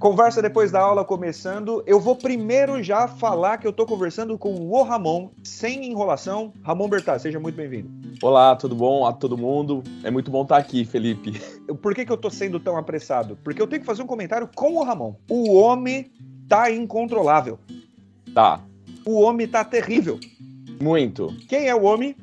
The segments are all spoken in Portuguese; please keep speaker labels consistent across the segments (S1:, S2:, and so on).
S1: Conversa depois da aula começando. Eu vou primeiro já falar que eu tô conversando com o Ramon, sem enrolação. Ramon Bertaz, seja muito bem-vindo.
S2: Olá, tudo bom a todo mundo? É muito bom estar aqui, Felipe.
S1: Por que, que eu tô sendo tão apressado? Porque eu tenho que fazer um comentário com o Ramon. O homem tá incontrolável.
S2: Tá.
S1: O homem tá terrível.
S2: Muito.
S1: Quem é o homem?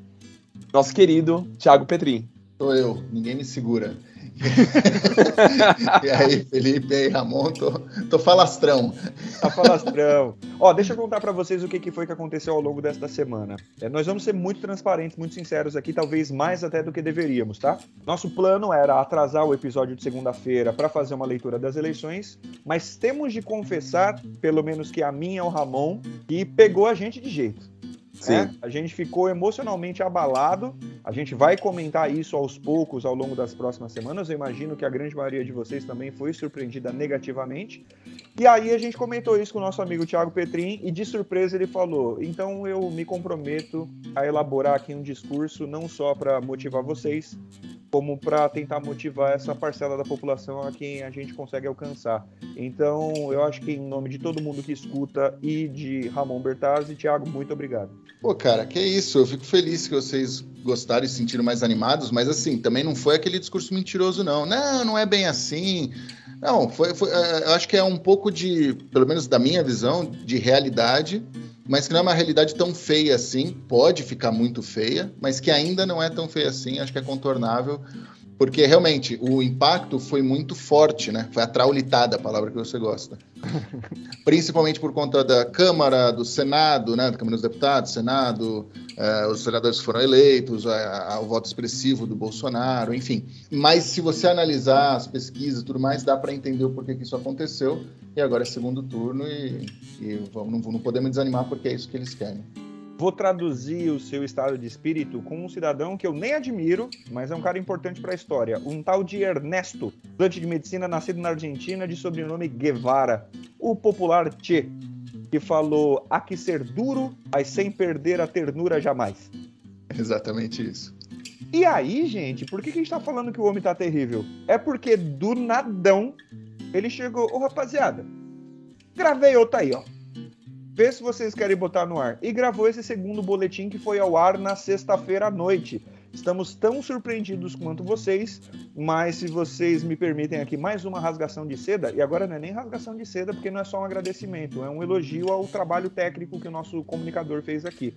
S2: Nosso querido Thiago Petrin.
S3: Sou eu, ninguém me segura. e aí, Felipe, e aí, Ramon, tô, tô falastrão.
S1: Tá falastrão. Ó, deixa eu contar para vocês o que, que foi que aconteceu ao longo desta semana. É, nós vamos ser muito transparentes, muito sinceros aqui, talvez mais até do que deveríamos, tá? Nosso plano era atrasar o episódio de segunda-feira para fazer uma leitura das eleições, mas temos de confessar, pelo menos que a minha é o Ramon, que pegou a gente de jeito. Né? A gente ficou emocionalmente abalado. A gente vai comentar isso aos poucos ao longo das próximas semanas. Eu imagino que a grande maioria de vocês também foi surpreendida negativamente. E aí a gente comentou isso com o nosso amigo Thiago Petrin e de surpresa ele falou: "Então eu me comprometo a elaborar aqui um discurso não só para motivar vocês, como para tentar motivar essa parcela da população a quem a gente consegue alcançar. Então, eu acho que em nome de todo mundo que escuta e de Ramon Bertazzi, Thiago, muito obrigado.
S3: Pô, cara, que isso. Eu fico feliz que vocês gostaram e se sentiram mais animados, mas assim, também não foi aquele discurso mentiroso, não. Não, não é bem assim. Não, foi, foi é, eu acho que é um pouco de, pelo menos da minha visão, de realidade mas que não é uma realidade tão feia assim, pode ficar muito feia, mas que ainda não é tão feia assim, acho que é contornável, porque realmente o impacto foi muito forte, né? Foi a traulitada, a palavra que você gosta. Principalmente por conta da Câmara, do Senado, né? Da Câmara dos Deputados, Senado, eh, os senadores foram eleitos, a, a, o voto expressivo do Bolsonaro, enfim. Mas se você analisar as pesquisas e tudo mais, dá para entender o porquê que isso aconteceu. E agora é segundo turno e, e vamos, não, não podemos desanimar porque é isso que eles querem.
S1: Vou traduzir o seu estado de espírito com um cidadão que eu nem admiro, mas é um cara importante para a história. Um tal de Ernesto, estudante de medicina nascido na Argentina, de sobrenome Guevara, o popular Che, que falou: há que ser duro, mas sem perder a ternura jamais.
S3: Exatamente isso.
S1: E aí, gente, por que, que a gente tá falando que o homem tá terrível? É porque do nadão ele chegou, ô oh, rapaziada, gravei outra aí, ó vê se vocês querem botar no ar. E gravou esse segundo boletim que foi ao ar na sexta-feira à noite. Estamos tão surpreendidos quanto vocês, mas se vocês me permitem aqui mais uma rasgação de seda, e agora não é nem rasgação de seda, porque não é só um agradecimento, é um elogio ao trabalho técnico que o nosso comunicador fez aqui.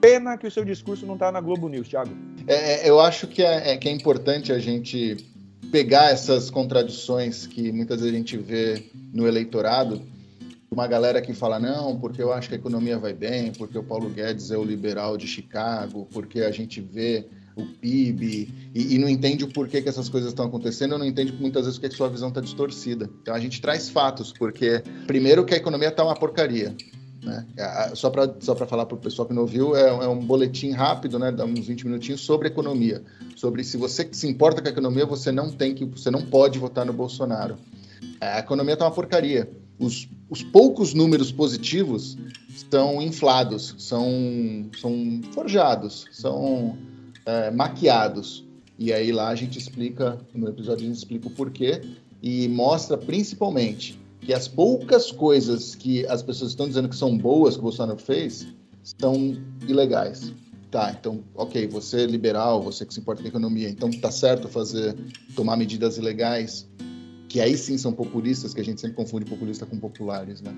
S1: Pena que o seu discurso não está na Globo News, Thiago.
S3: É, é, eu acho que é, é, que é importante a gente pegar essas contradições que muitas vezes a gente vê no eleitorado uma galera que fala, não, porque eu acho que a economia vai bem, porque o Paulo Guedes é o liberal de Chicago, porque a gente vê o PIB e, e não entende o porquê que essas coisas estão acontecendo, não entende muitas vezes porque a sua visão está distorcida. Então a gente traz fatos, porque primeiro que a economia está uma porcaria. Né? Só para só falar para o pessoal que não ouviu, é, é, um boletim rápido, né, dá uns 20 minutinhos, sobre economia. Sobre se você se importa com a economia, você não tem que, você não pode votar no Bolsonaro. A economia está uma porcaria os, os poucos números positivos estão inflados, são, são forjados, são é, maquiados. E aí lá a gente explica, no episódio a gente explica o porquê e mostra principalmente que as poucas coisas que as pessoas estão dizendo que são boas que o Bolsonaro fez são ilegais. Tá, então, ok, você é liberal, você que se importa com a economia, então tá certo fazer, tomar medidas ilegais que aí sim são populistas, que a gente sempre confunde populista com populares, né?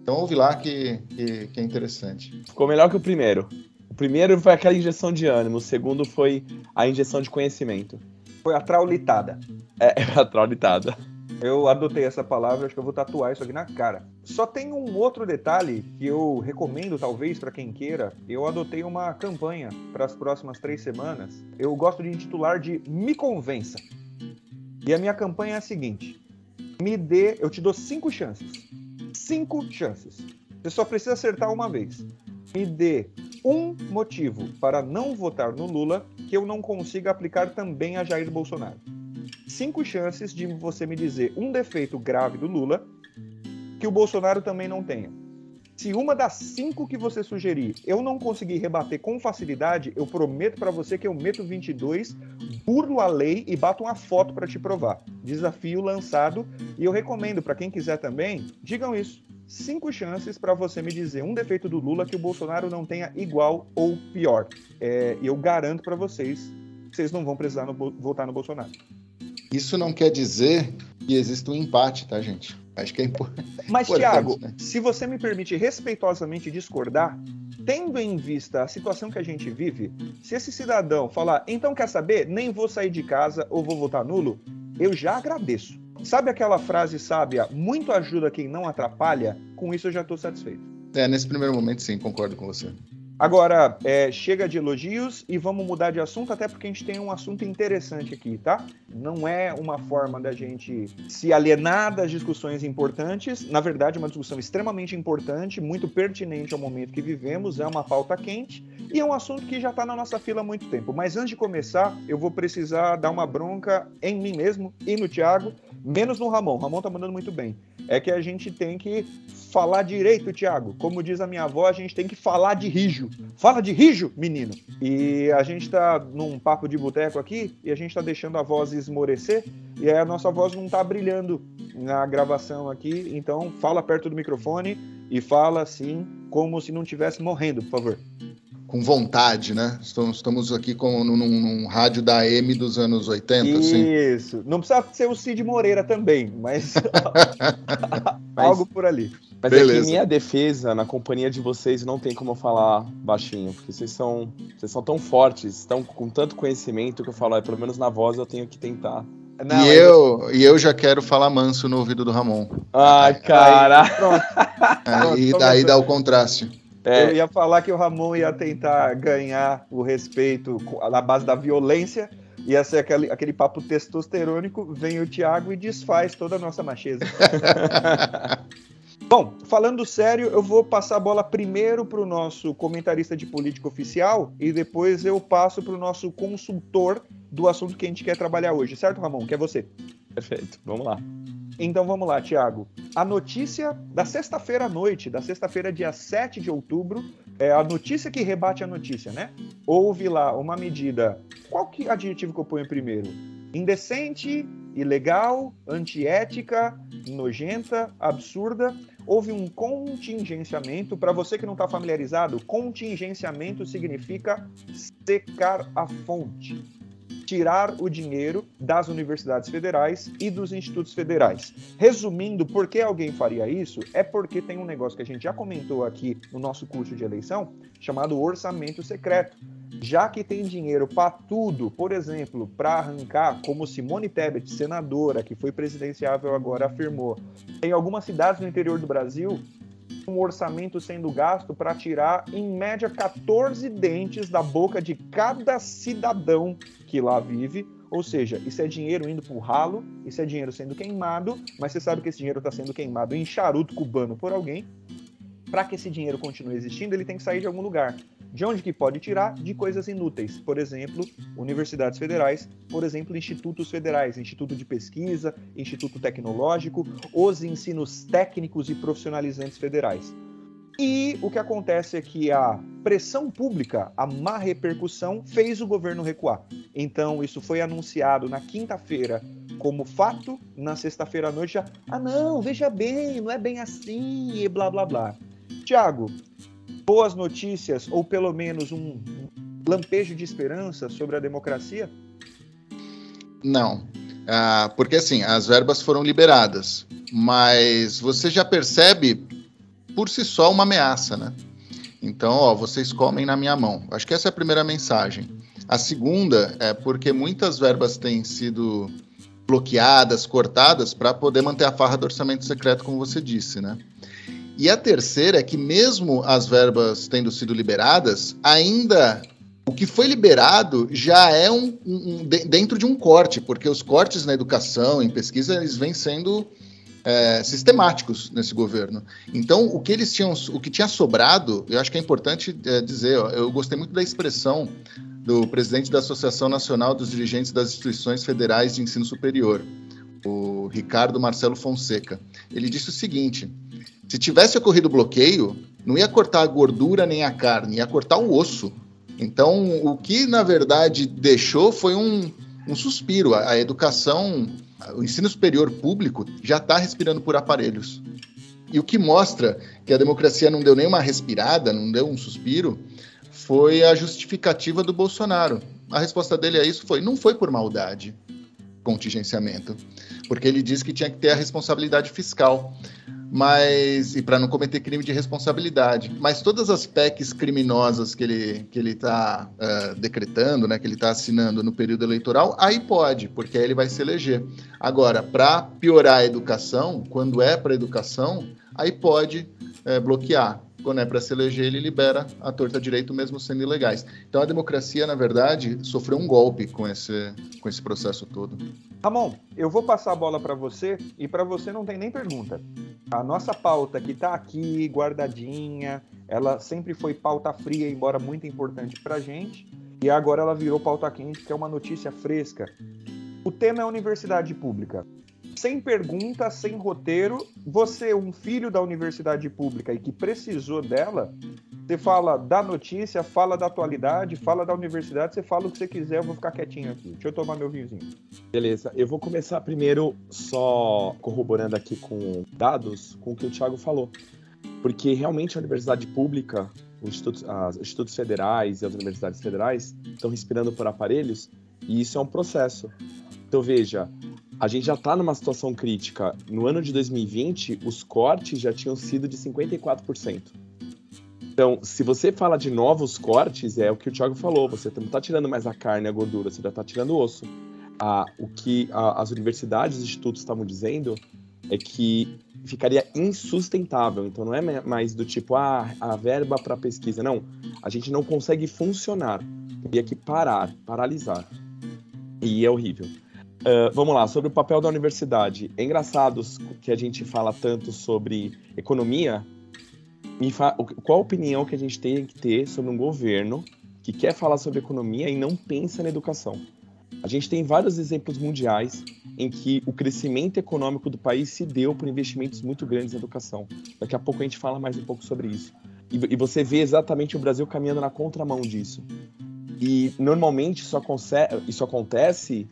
S3: Então ouve lá que, que, que, é interessante.
S2: Ficou melhor que o primeiro. O primeiro foi aquela injeção de ânimo, o segundo foi a injeção de conhecimento.
S1: Foi a traulitada.
S2: É, a traulitada.
S1: Eu adotei essa palavra, acho que eu vou tatuar isso aqui na cara. Só tem um outro detalhe que eu recomendo, talvez, para quem queira. Eu adotei uma campanha para as próximas três semanas. Eu gosto de intitular de Me Convença. E a minha campanha é a seguinte: me dê, eu te dou cinco chances. Cinco chances. Você só precisa acertar uma vez. Me dê um motivo para não votar no Lula que eu não consiga aplicar também a Jair Bolsonaro. Cinco chances de você me dizer um defeito grave do Lula que o Bolsonaro também não tenha. Se uma das cinco que você sugerir eu não conseguir rebater com facilidade, eu prometo para você que eu meto 22, burlo a lei e bato uma foto para te provar. Desafio lançado e eu recomendo para quem quiser também, digam isso. Cinco chances para você me dizer um defeito do Lula que o Bolsonaro não tenha igual ou pior. É, eu garanto para vocês, vocês não vão precisar no, votar no Bolsonaro.
S3: Isso não quer dizer que exista um empate, tá, gente? Acho que é importante.
S1: Mas, Tiago, né? se você me permite respeitosamente discordar, tendo em vista a situação que a gente vive, se esse cidadão falar, então quer saber, nem vou sair de casa ou vou votar nulo, eu já agradeço. Sabe aquela frase sábia, muito ajuda quem não atrapalha? Com isso eu já estou satisfeito.
S3: É, nesse primeiro momento sim, concordo com você.
S1: Agora, é, chega de elogios e vamos mudar de assunto, até porque a gente tem um assunto interessante aqui, tá? Não é uma forma da gente se alienar das discussões importantes. Na verdade, é uma discussão extremamente importante, muito pertinente ao momento que vivemos, é uma pauta quente e é um assunto que já está na nossa fila há muito tempo. Mas antes de começar, eu vou precisar dar uma bronca em mim mesmo e no Thiago, menos no Ramon. Ramon tá mandando muito bem. É que a gente tem que falar direito, Thiago. Como diz a minha avó, a gente tem que falar de rijo. Fala de rijo, menino. E a gente tá num papo de boteco aqui e a gente tá deixando a voz esmorecer e aí a nossa voz não tá brilhando na gravação aqui. Então fala perto do microfone e fala assim, como se não estivesse morrendo, por favor
S3: com vontade, né? Estamos, estamos aqui com, num, num, rádio da AM dos anos 80,
S1: Isso.
S3: assim.
S1: Isso. Não precisa ser o Cid Moreira também, mas algo por ali.
S2: Mas Beleza. é que minha defesa, na companhia de vocês, não tem como eu falar baixinho, porque vocês são, vocês são tão fortes, estão com tanto conhecimento que eu falo, é, pelo menos na voz eu tenho que tentar.
S3: Não, e, eu, e eu já quero falar manso no ouvido do Ramon.
S2: Ai, cara.
S3: pronto. Aí, daí dá o contraste.
S1: É. Eu ia falar que o Ramon ia tentar ganhar o respeito na base da violência, ia ser aquele, aquele papo testosterônico, vem o Thiago e desfaz toda a nossa macheza. Bom, falando sério, eu vou passar a bola primeiro para o nosso comentarista de política oficial e depois eu passo para o nosso consultor do assunto que a gente quer trabalhar hoje, certo, Ramon? Que é você.
S2: Perfeito, vamos lá.
S1: Então vamos lá, Tiago. A notícia da sexta-feira à noite, da sexta-feira, dia 7 de outubro, é a notícia que rebate a notícia, né? Houve lá uma medida. Qual que adjetivo que eu ponho primeiro? Indecente, ilegal, antiética, nojenta, absurda. Houve um contingenciamento. Para você que não está familiarizado, contingenciamento significa secar a fonte tirar o dinheiro das universidades federais e dos institutos federais. Resumindo, por que alguém faria isso? É porque tem um negócio que a gente já comentou aqui no nosso curso de eleição, chamado orçamento secreto. Já que tem dinheiro para tudo, por exemplo, para arrancar, como Simone Tebet, senadora, que foi presidenciável agora, afirmou, em algumas cidades no interior do Brasil, um orçamento sendo gasto para tirar, em média, 14 dentes da boca de cada cidadão que lá vive. Ou seja, isso é dinheiro indo para o ralo, isso é dinheiro sendo queimado, mas você sabe que esse dinheiro está sendo queimado em charuto cubano por alguém. Para que esse dinheiro continue existindo, ele tem que sair de algum lugar. De onde que pode tirar? De coisas inúteis. Por exemplo, universidades federais, por exemplo, institutos federais, Instituto de Pesquisa, Instituto Tecnológico, os ensinos técnicos e profissionalizantes federais. E o que acontece é que a pressão pública, a má repercussão, fez o governo recuar. Então, isso foi anunciado na quinta-feira como fato, na sexta-feira à noite já, ah não, veja bem, não é bem assim, e blá blá blá. Tiago, boas notícias, ou pelo menos um lampejo de esperança sobre a democracia?
S3: Não. Ah, porque assim, as verbas foram liberadas, mas você já percebe por si só uma ameaça, né? Então, ó, vocês comem na minha mão. Acho que essa é a primeira mensagem. A segunda é porque muitas verbas têm sido bloqueadas, cortadas, para poder manter a farra do orçamento secreto, como você disse, né? E a terceira é que, mesmo as verbas tendo sido liberadas, ainda o que foi liberado já é um, um, um, dentro de um corte, porque os cortes na educação, em pesquisa, eles vêm sendo é, sistemáticos nesse governo. Então, o que eles tinham, o que tinha sobrado, eu acho que é importante é, dizer, ó, eu gostei muito da expressão do presidente da Associação Nacional dos Dirigentes das Instituições Federais de Ensino Superior, o Ricardo Marcelo Fonseca. Ele disse o seguinte: se tivesse ocorrido bloqueio, não ia cortar a gordura nem a carne, ia cortar o osso. Então, o que na verdade deixou foi um, um suspiro. A, a educação, o ensino superior público já está respirando por aparelhos. E o que mostra que a democracia não deu nem uma respirada, não deu um suspiro, foi a justificativa do Bolsonaro. A resposta dele a isso foi: não foi por maldade, contingenciamento, porque ele disse que tinha que ter a responsabilidade fiscal mas e para não cometer crime de responsabilidade. Mas todas as PECs criminosas que ele que ele está uh, decretando, né, que ele está assinando no período eleitoral, aí pode, porque aí ele vai se eleger. Agora, para piorar a educação, quando é para educação, aí pode uh, bloquear. É para se eleger, ele libera a torta direito, mesmo sendo ilegais. Então a democracia, na verdade, sofreu um golpe com esse, com esse processo todo.
S1: Ramon, eu vou passar a bola para você e para você não tem nem pergunta. A nossa pauta que está aqui guardadinha, ela sempre foi pauta fria, embora muito importante para gente, e agora ela virou pauta quente, que é uma notícia fresca. O tema é universidade pública sem pergunta, sem roteiro. Você, um filho da universidade pública e que precisou dela, você fala da notícia, fala da atualidade, fala da universidade, você fala o que você quiser, eu vou ficar quietinho aqui. Deixa eu tomar meu vinhozinho.
S2: Beleza, eu vou começar primeiro só corroborando aqui com dados com o que o Thiago falou. Porque realmente a universidade pública, os institutos, as institutos federais e as universidades federais estão respirando por aparelhos e isso é um processo. Então veja, a gente já está numa situação crítica. No ano de 2020, os cortes já tinham sido de 54%. Então, se você fala de novos cortes, é o que o Thiago falou, você não está tirando mais a carne e a gordura, você já está tirando o osso. Ah, o que a, as universidades e institutos estavam dizendo é que ficaria insustentável. Então, não é mais do tipo, ah, a verba para pesquisa. Não, a gente não consegue funcionar. Teria que parar, paralisar. E é horrível. Uh, vamos lá, sobre o papel da universidade. É engraçado que a gente fala tanto sobre economia. Fa... Qual a opinião que a gente tem que ter sobre um governo que quer falar sobre economia e não pensa na educação? A gente tem vários exemplos mundiais em que o crescimento econômico do país se deu por investimentos muito grandes na educação. Daqui a pouco a gente fala mais um pouco sobre isso. E, e você vê exatamente o Brasil caminhando na contramão disso. E normalmente isso, isso acontece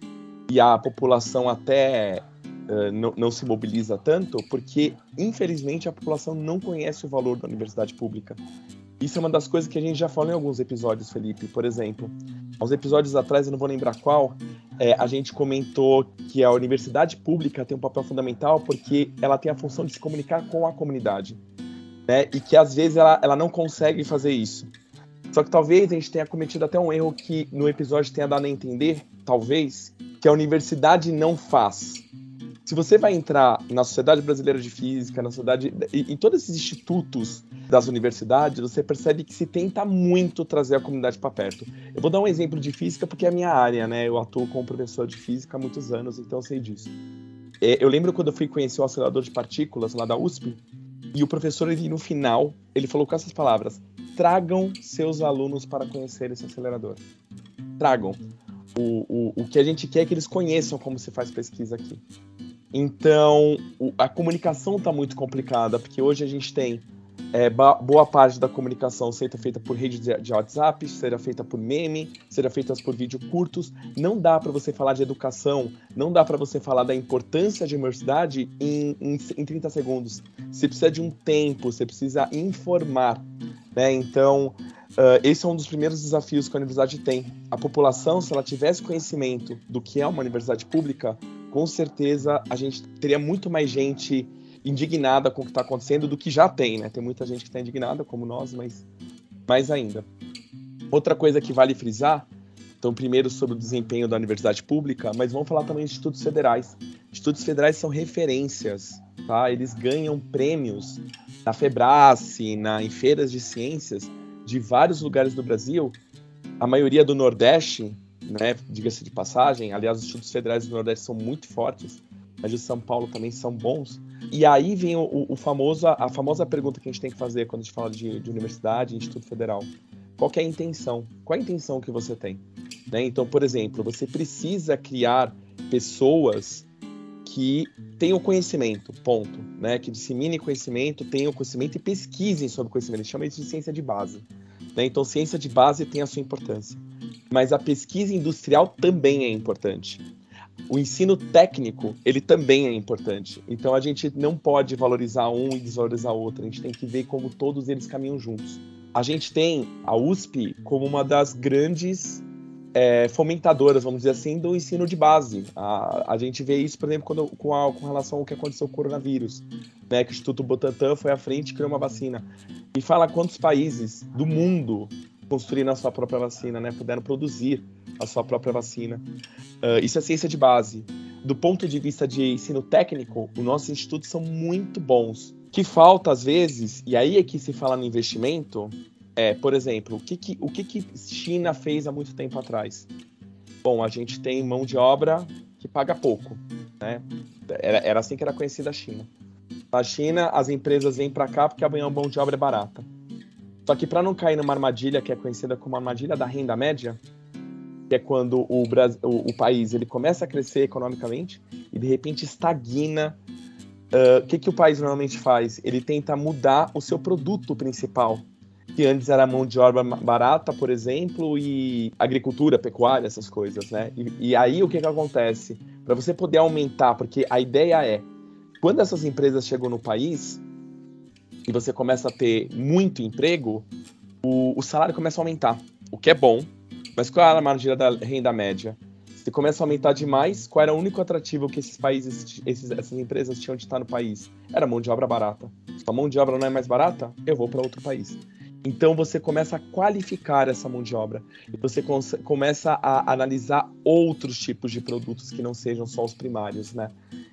S2: e a população até uh, não, não, se mobiliza tanto porque, infelizmente, a população não conhece o valor da universidade pública. Isso é uma das coisas que a gente já falou em alguns episódios, Felipe. Por exemplo, uns episódios atrás, eu não vou lembrar qual, é, a gente comentou que a universidade pública tem um papel fundamental porque ela tem a função de se comunicar com a comunidade. Né? E que às vezes ela, ela não consegue fazer isso. Só que talvez a gente tenha cometido até um erro que no episódio tenha dado a entender, talvez, que a universidade não faz. Se você vai entrar na Sociedade Brasileira de Física, na sociedade, em todos esses institutos das universidades, você percebe que se tenta muito trazer a comunidade para perto. Eu vou dar um exemplo de física porque é a minha área, né? Eu atuo como professor de física há muitos anos, então eu sei disso. É, eu lembro quando eu fui conhecer o acelerador de partículas lá da USP, e o professor, ele, no final, ele falou com essas palavras: tragam seus alunos para conhecer esse acelerador. Tragam o, o, o que a gente quer é que eles conheçam como se faz pesquisa aqui. Então, o, a comunicação está muito complicada, porque hoje a gente tem é, boa parte da comunicação seja feita por rede de, WhatsApp, seja feita por meme, seja feita por vídeos curtos. Não dá para você falar de educação, não dá para você falar da importância de universidade em, em, em 30 segundos. Você precisa de um tempo, você precisa informar. Né? Então, Uh, esse é um dos primeiros desafios que a universidade tem. A população, se ela tivesse conhecimento do que é uma universidade pública, com certeza a gente teria muito mais gente indignada com o que está acontecendo do que já tem, né? Tem muita gente que está indignada, como nós, mas mais ainda. Outra coisa que vale frisar, então, primeiro sobre o desempenho da universidade pública, mas vamos falar também de institutos federais. Institutos federais são referências, tá? Eles ganham prêmios na Febrace, na, em feiras de ciências, de vários lugares do Brasil, a maioria do Nordeste, né, diga-se de passagem, aliás, os institutos federais do Nordeste são muito fortes, mas de São Paulo também são bons. E aí vem o, o famoso, a famosa pergunta que a gente tem que fazer quando a gente fala de, de universidade, instituto federal. Qual é a intenção? Qual a intenção que você tem? Né? Então, por exemplo, você precisa criar pessoas que tenham conhecimento, ponto. Né? Que dissemine conhecimento, tenham conhecimento e pesquisem sobre conhecimento. Eles chamam isso de ciência de base. Né? Então, ciência de base tem a sua importância. Mas a pesquisa industrial também é importante. O ensino técnico, ele também é importante. Então, a gente não pode valorizar um e desvalorizar outro. A gente tem que ver como todos eles caminham juntos. A gente tem a USP como uma das grandes é, fomentadoras, vamos dizer assim, do ensino de base. A, a gente vê isso, por exemplo, quando, com, a, com relação ao que aconteceu com o coronavírus, né, que o Instituto Butantan foi à frente e criou uma vacina. E fala quantos países do mundo construíram a sua própria vacina, né, puderam produzir a sua própria vacina. Uh, isso é ciência de base. Do ponto de vista de ensino técnico, os nossos institutos são muito bons. O que falta, às vezes, e aí é que se fala no investimento, é, por exemplo, o que, que, o que, que China fez há muito tempo atrás? Bom, a gente tem mão de obra que paga pouco, né? Era, era assim que era conhecida a China. Na China, as empresas vêm para cá porque a mão de obra é barata. Só que para não cair numa armadilha que é conhecida como armadilha da renda média, que é quando o, Brasil, o, o país ele começa a crescer economicamente e de repente estagna. O uh, que, que o país normalmente faz? Ele tenta mudar o seu produto principal que antes era mão de obra barata, por exemplo, e agricultura, pecuária, essas coisas, né? E, e aí o que, que acontece? Para você poder aumentar, porque a ideia é, quando essas empresas chegam no país e você começa a ter muito emprego, o, o salário começa a aumentar, o que é bom, mas qual era a margem da renda média? Se começa a aumentar demais, qual era o único atrativo que esses países, esses, essas empresas tinham de estar no país? Era mão de obra barata. Se a mão de obra não é mais barata, eu vou para outro país. Então você começa a qualificar essa mão de obra e você começa a analisar outros tipos de produtos que não sejam só os primários, né?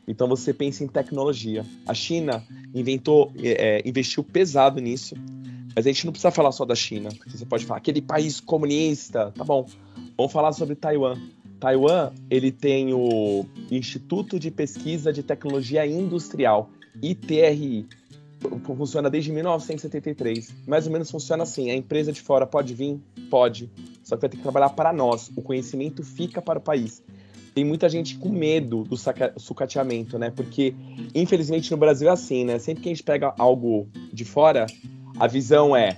S2: Então você pensa em tecnologia. A China inventou, é, é, investiu pesado nisso, mas a gente não precisa falar só da China. Você pode falar aquele país comunista, tá bom? Vamos falar sobre Taiwan. Taiwan ele tem o Instituto de Pesquisa de Tecnologia Industrial, ITRI funciona desde 1973. Mais ou menos funciona assim: a empresa de fora pode vir? Pode. Só que vai ter que trabalhar para nós. O conhecimento fica para o país. Tem muita gente com medo do sucateamento, né? Porque, infelizmente, no Brasil é assim, né? Sempre que a gente pega algo de fora, a visão é: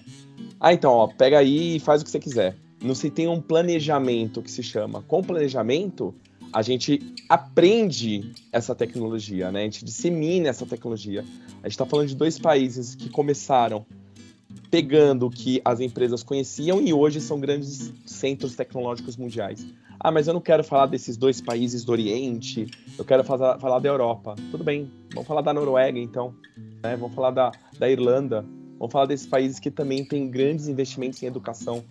S2: ah, então, ó, pega aí e faz o que você quiser. Não se tem um planejamento que se chama. Com planejamento, a gente aprende essa tecnologia, né? A gente dissemina essa tecnologia. A gente está falando de dois países que começaram pegando o que as empresas conheciam e hoje são grandes centros tecnológicos mundiais. Ah, mas eu não quero falar desses dois países do Oriente, eu quero falar, falar da Europa. Tudo bem, vamos falar da Noruega então, né? vamos falar da, da Irlanda, vamos falar desses países que também têm grandes investimentos em educação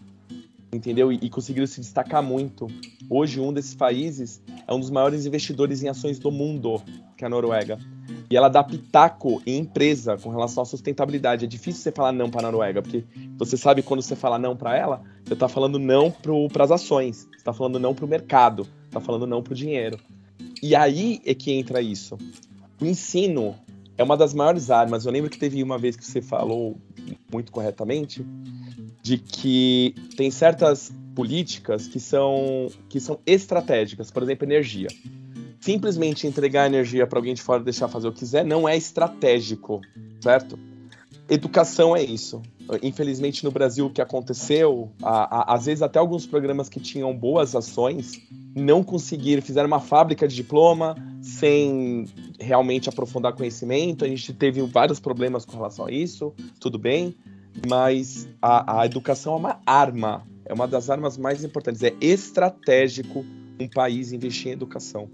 S2: entendeu? E, e, conseguiram se destacar muito. Hoje, um desses países é um dos maiores investidores em ações do mundo, que é a Noruega. E ela dá pitaco em empresa com relação à sustentabilidade. É difícil você falar não para a Noruega, porque você sabe quando você fala não para ela, você está falando não para as ações, você está falando não para o mercado, está falando não para o dinheiro. E aí é que entra isso. O ensino é uma das maiores armas. Eu lembro que teve uma vez que você falou muito corretamente de que tem certas políticas que são, que são estratégicas, por exemplo, energia. Simplesmente entregar energia para alguém de fora deixar fazer o que quiser não é estratégico, certo? Educação é isso. Infelizmente, no Brasil, o que aconteceu, a, a, às vezes até alguns programas que tinham boas ações não conseguiram, fizeram uma fábrica de diploma sem realmente aprofundar conhecimento. A gente teve vários problemas com relação a isso, tudo bem, mas a, a educação é uma arma, é uma das armas mais importantes. É estratégico um país investir em educação.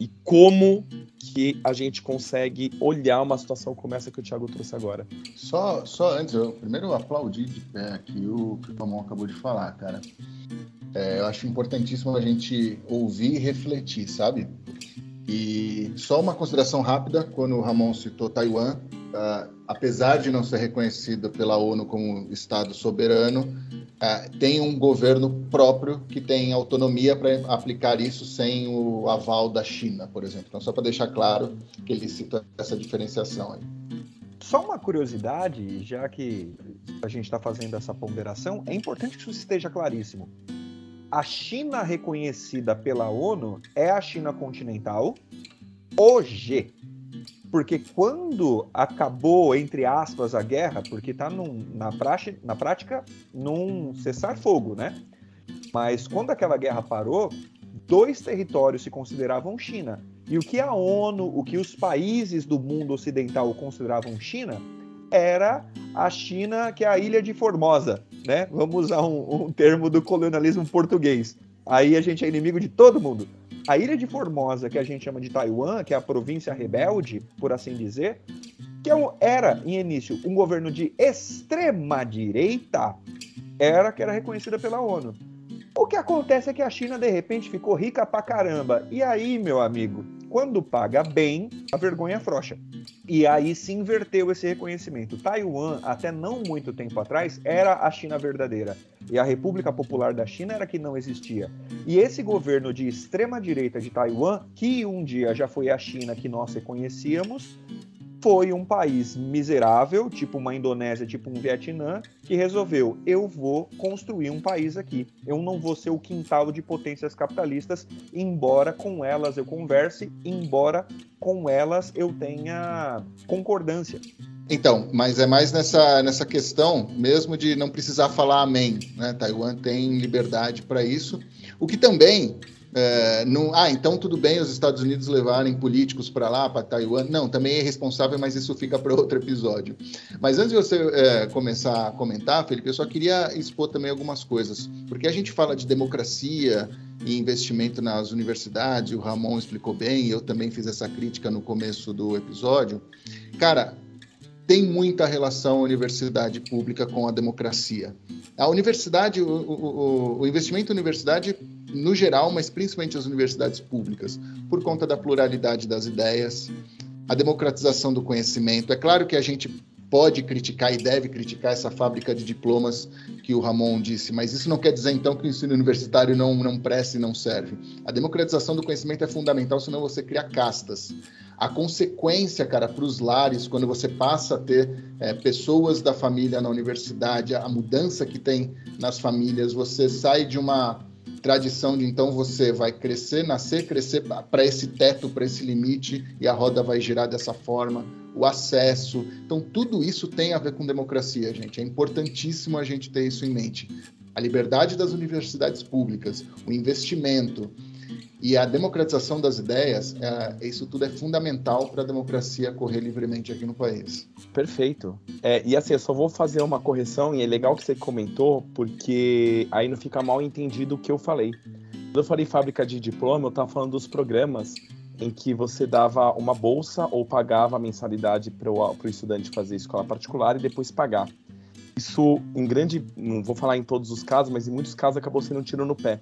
S2: E como que a gente consegue olhar uma situação como essa que o Thiago trouxe agora?
S3: Só, só antes, eu primeiro aplaudi de pé aqui o que o Tomão acabou de falar, cara. É, eu acho importantíssimo a gente ouvir e refletir, sabe? E só uma consideração rápida, quando o Ramon citou Taiwan, uh, apesar de não ser reconhecida pela ONU como Estado soberano, uh, tem um governo próprio que tem autonomia para aplicar isso sem o aval da China, por exemplo. Então, só para deixar claro que ele cita essa diferenciação aí.
S1: Só uma curiosidade, já que a gente está fazendo essa ponderação, é importante que isso esteja claríssimo. A China reconhecida pela ONU é a China continental hoje. Porque quando acabou, entre aspas, a guerra, porque está na, na prática num cessar-fogo, né? Mas quando aquela guerra parou, dois territórios se consideravam China. E o que a ONU, o que os países do mundo ocidental consideravam China, era a China, que é a ilha de Formosa, né? Vamos usar um, um termo do colonialismo português. Aí a gente é inimigo de todo mundo. A ilha de Formosa, que a gente chama de Taiwan, que é a província rebelde, por assim dizer, que é era, em início, um governo de extrema direita, era que era reconhecida pela ONU. O que acontece é que a China, de repente, ficou rica pra caramba. E aí, meu amigo, quando paga bem, a vergonha frouxa. E aí se inverteu esse reconhecimento. Taiwan, até não muito tempo atrás, era a China verdadeira. E a República Popular da China era que não existia. E esse governo de extrema direita de Taiwan, que um dia já foi a China que nós reconhecíamos, foi um país miserável, tipo uma Indonésia, tipo um Vietnã, que resolveu: eu vou construir um país aqui. Eu não vou ser o quintal de potências capitalistas, embora com elas eu converse, embora com elas eu tenha concordância.
S3: Então, mas é mais nessa, nessa questão mesmo de não precisar falar amém. Né? Taiwan tem liberdade para isso. O que também é, não, ah, então tudo bem os Estados Unidos levarem políticos para lá, para Taiwan. Não, também é responsável, mas isso fica para outro episódio. Mas antes de você é, começar a comentar, Felipe, eu só queria expor também algumas coisas. Porque a gente fala de democracia e investimento nas universidades, o Ramon explicou bem, eu também fiz essa crítica no começo do episódio. Cara, tem muita relação a universidade pública com a democracia. A universidade, o, o, o investimento em universidade no geral, mas principalmente as universidades públicas, por conta da pluralidade das ideias, a democratização do conhecimento. É claro que a gente pode criticar e deve criticar essa fábrica de diplomas que o Ramon disse, mas isso não quer dizer então que o ensino universitário não, não presta e não serve. A democratização do conhecimento é fundamental, senão você cria castas. A consequência, cara, para os lares, quando você passa a ter é, pessoas da família na universidade, a mudança que tem nas famílias, você sai de uma tradição de então você vai crescer, nascer, crescer para esse teto, para esse limite, e a roda vai girar dessa forma, o acesso. Então, tudo isso tem a ver com democracia, gente. É importantíssimo a gente ter isso em mente. A liberdade das universidades públicas, o investimento, e a democratização das ideias, é, isso tudo é fundamental para a democracia correr livremente aqui no país.
S2: Perfeito. É, e assim, eu só vou fazer uma correção, e é legal que você comentou, porque aí não fica mal entendido o que eu falei. Quando eu falei fábrica de diploma, eu estava falando dos programas em que você dava uma bolsa ou pagava a mensalidade para o estudante fazer escola particular e depois pagar. Isso, em grande, não vou falar em todos os casos, mas em muitos casos acabou sendo um tiro no pé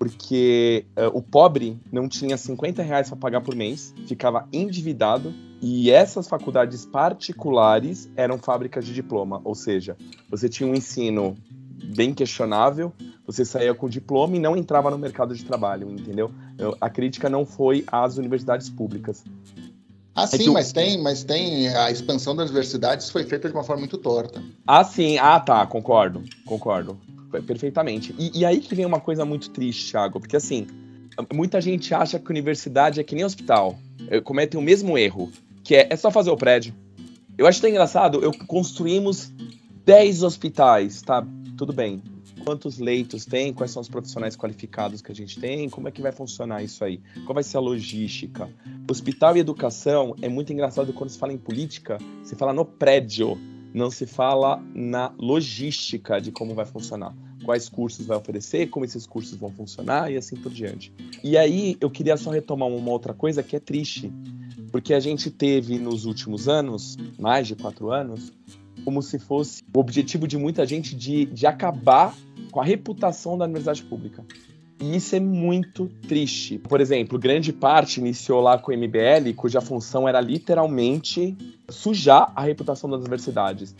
S2: porque uh, o pobre não tinha 50 reais para pagar por mês, ficava endividado, e essas faculdades particulares eram fábricas de diploma, ou seja, você tinha um ensino bem questionável, você saía com diploma e não entrava no mercado de trabalho, entendeu? A crítica não foi às universidades públicas.
S3: Ah, sim, é mas tem, mas tem a expansão das universidades foi feita de uma forma muito torta.
S2: Ah, sim, ah, tá, concordo, concordo perfeitamente. E, e, aí que vem uma coisa muito triste, Thiago, porque assim, muita gente acha que universidade é que nem hospital. Cometem o mesmo erro, que é, é só fazer o prédio. Eu acho tão engraçado, eu construímos 10 hospitais, tá? Tudo bem. Quantos leitos tem? Quais são os profissionais qualificados que a gente tem? Como é que vai funcionar isso aí? Qual vai ser a logística? Hospital e educação é muito engraçado quando se fala em política, se fala no prédio não se fala na logística de como vai funcionar, quais cursos vai oferecer, como esses cursos vão funcionar e assim por diante. E aí eu queria só retomar uma outra coisa que é triste, porque a gente teve nos últimos anos, mais de quatro anos, como se fosse o objetivo de muita gente de, de acabar com a reputação da universidade pública. E isso é muito triste. Por exemplo, grande parte iniciou lá com o MBL, cuja função era literalmente sujar a reputação das universidades,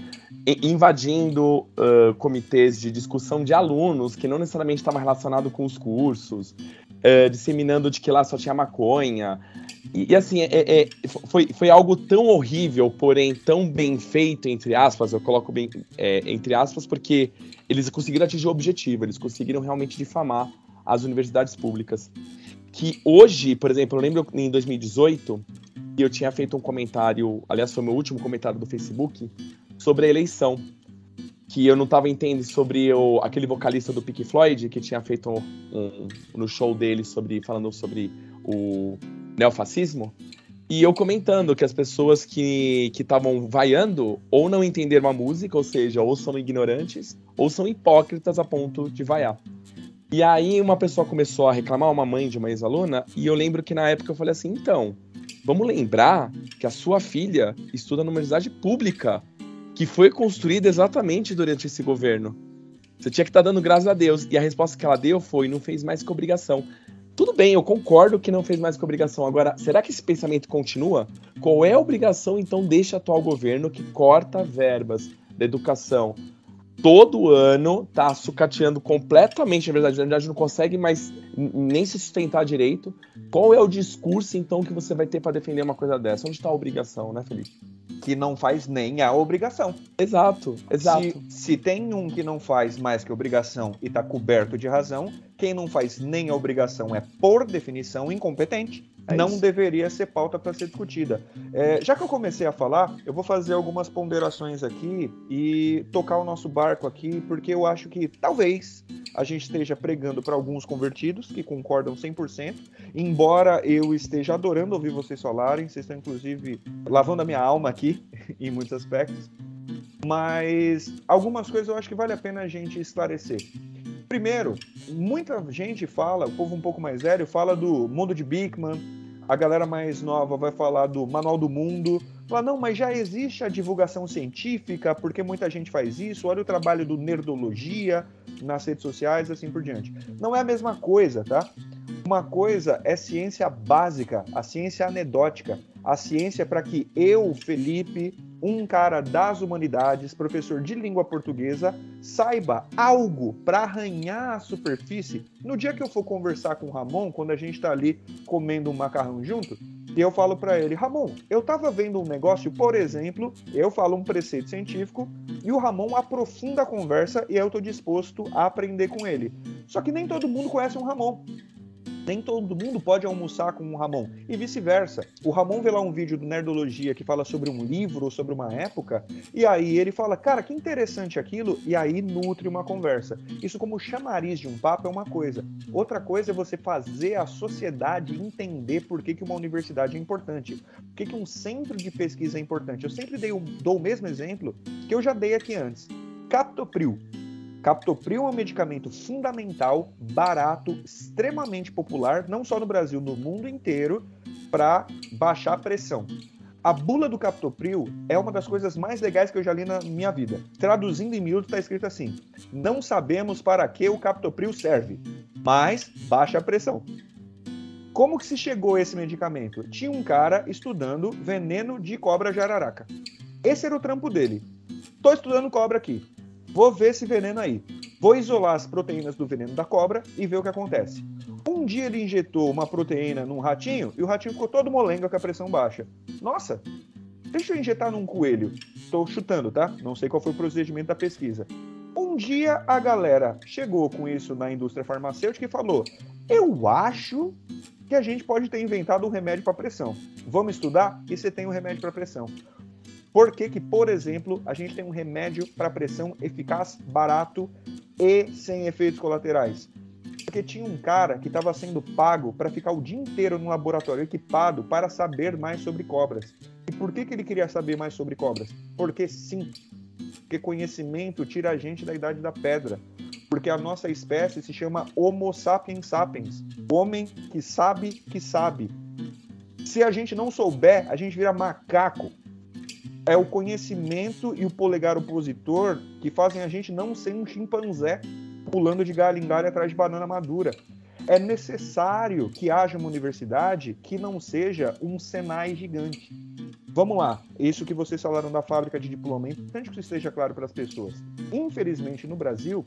S2: invadindo uh, comitês de discussão de alunos que não necessariamente estavam relacionados com os cursos, uh, disseminando de que lá só tinha maconha. E, e assim, é, é, foi, foi algo tão horrível, porém tão bem feito, entre aspas, eu coloco bem é, entre aspas, porque eles conseguiram atingir o objetivo, eles conseguiram realmente difamar as universidades públicas. que hoje, por exemplo, eu lembro em 2018 que eu tinha feito um comentário, aliás, foi meu último comentário do Facebook, sobre a eleição. Que eu não estava entendendo sobre o, aquele vocalista do Pink Floyd que tinha feito um, um, no show dele sobre falando sobre o neofascismo. E eu comentando que as pessoas que estavam vaiando ou não entenderam a música, ou seja, ou são ignorantes, ou são hipócritas a ponto de vaiar. E aí uma pessoa começou a reclamar, uma mãe de uma ex-aluna, e eu lembro que na época eu falei assim, então, vamos lembrar que a sua filha estuda numa universidade pública, que foi construída exatamente durante esse governo. Você tinha que estar tá dando graças a Deus. E a resposta que ela deu foi: não fez mais que obrigação. Tudo bem, eu concordo que não fez mais que obrigação. Agora, será que esse pensamento continua? Qual é a obrigação, então, deste atual governo que corta verbas da educação todo ano, tá sucateando completamente, na verdade, na verdade não consegue mais nem se sustentar direito. Qual é o discurso, então, que você vai ter para defender uma coisa dessa? Onde está a obrigação, né, Felipe?
S1: Que não faz nem a obrigação.
S2: Exato, exato.
S1: Se, se tem um que não faz mais que obrigação e está coberto de razão, quem não faz nem a obrigação é, por definição, incompetente. É não deveria ser pauta para ser discutida. É, já que eu comecei a falar, eu vou fazer algumas ponderações aqui e tocar o nosso barco aqui, porque eu acho que talvez a gente esteja pregando para alguns convertidos que concordam 100%, embora eu esteja adorando ouvir vocês falarem, vocês estão inclusive lavando a minha alma aqui, em muitos aspectos. Mas algumas coisas eu acho que vale a pena a gente esclarecer. Primeiro, muita gente fala, o povo um pouco mais velho, fala do mundo de Bigman, a galera mais nova vai falar do Manual do Mundo. Fala, não, mas já existe a divulgação científica, porque muita gente faz isso. Olha o trabalho do Nerdologia nas redes sociais, assim por diante. Não é a mesma coisa, tá? Uma coisa é ciência básica, a ciência anedótica, a ciência para que eu, Felipe, um cara das humanidades, professor de língua portuguesa, saiba algo para arranhar a superfície no dia que eu for conversar com o Ramon, quando a gente está ali comendo um macarrão junto, e eu falo para ele, Ramon, eu estava vendo um negócio, por exemplo, eu falo um preceito científico e o Ramon aprofunda a conversa e eu estou disposto a aprender com ele. Só que nem todo mundo conhece um Ramon nem todo mundo pode almoçar com o Ramon. E vice-versa. O Ramon vê lá um vídeo do Nerdologia que fala sobre um livro ou sobre uma época, e aí ele fala, cara, que interessante aquilo, e aí nutre uma conversa. Isso como chamariz de um papo é uma coisa. Outra coisa é você fazer a sociedade entender por que, que uma universidade é importante. Por que, que um centro de pesquisa é importante. Eu sempre dei, dou o mesmo exemplo que eu já dei aqui antes. Captopril. Captopril é um medicamento fundamental, barato, extremamente popular, não só no Brasil, no mundo inteiro, para baixar a pressão. A bula do Captopril é uma das coisas mais legais que eu já li na minha vida. Traduzindo em miúdo, está escrito assim: Não sabemos para que o Captopril serve, mas baixa a pressão. Como que se chegou a esse medicamento? Tinha um cara estudando veneno de cobra jararaca. Esse era o trampo dele. Estou estudando cobra aqui. Vou ver esse veneno aí. Vou isolar as proteínas do veneno da cobra e ver o que acontece. Um dia ele injetou uma proteína num ratinho e o ratinho ficou todo molenga com a pressão baixa. Nossa, deixa eu injetar num coelho. Estou chutando, tá? Não sei qual foi o procedimento da pesquisa. Um dia a galera chegou com isso na indústria farmacêutica e falou: Eu acho que a gente pode ter inventado um remédio para pressão. Vamos estudar? E você tem um remédio para pressão. Por que, que, por exemplo, a gente tem um remédio para pressão eficaz, barato e sem efeitos colaterais? Porque tinha um cara que estava sendo pago para ficar o dia inteiro no laboratório equipado para saber mais sobre cobras. E por que, que ele queria saber mais sobre cobras? Porque sim, porque conhecimento tira a gente da idade da pedra. Porque a nossa espécie se chama Homo sapiens sapiens homem que sabe que sabe. Se a gente não souber, a gente vira macaco é o conhecimento e o polegar opositor que fazem a gente não ser um chimpanzé pulando de galho em galho atrás de banana madura. É necessário que haja uma universidade que não seja um Senai gigante. Vamos lá, isso que vocês falaram da fábrica de diploma, é importante que isso esteja claro para as pessoas. Infelizmente, no Brasil,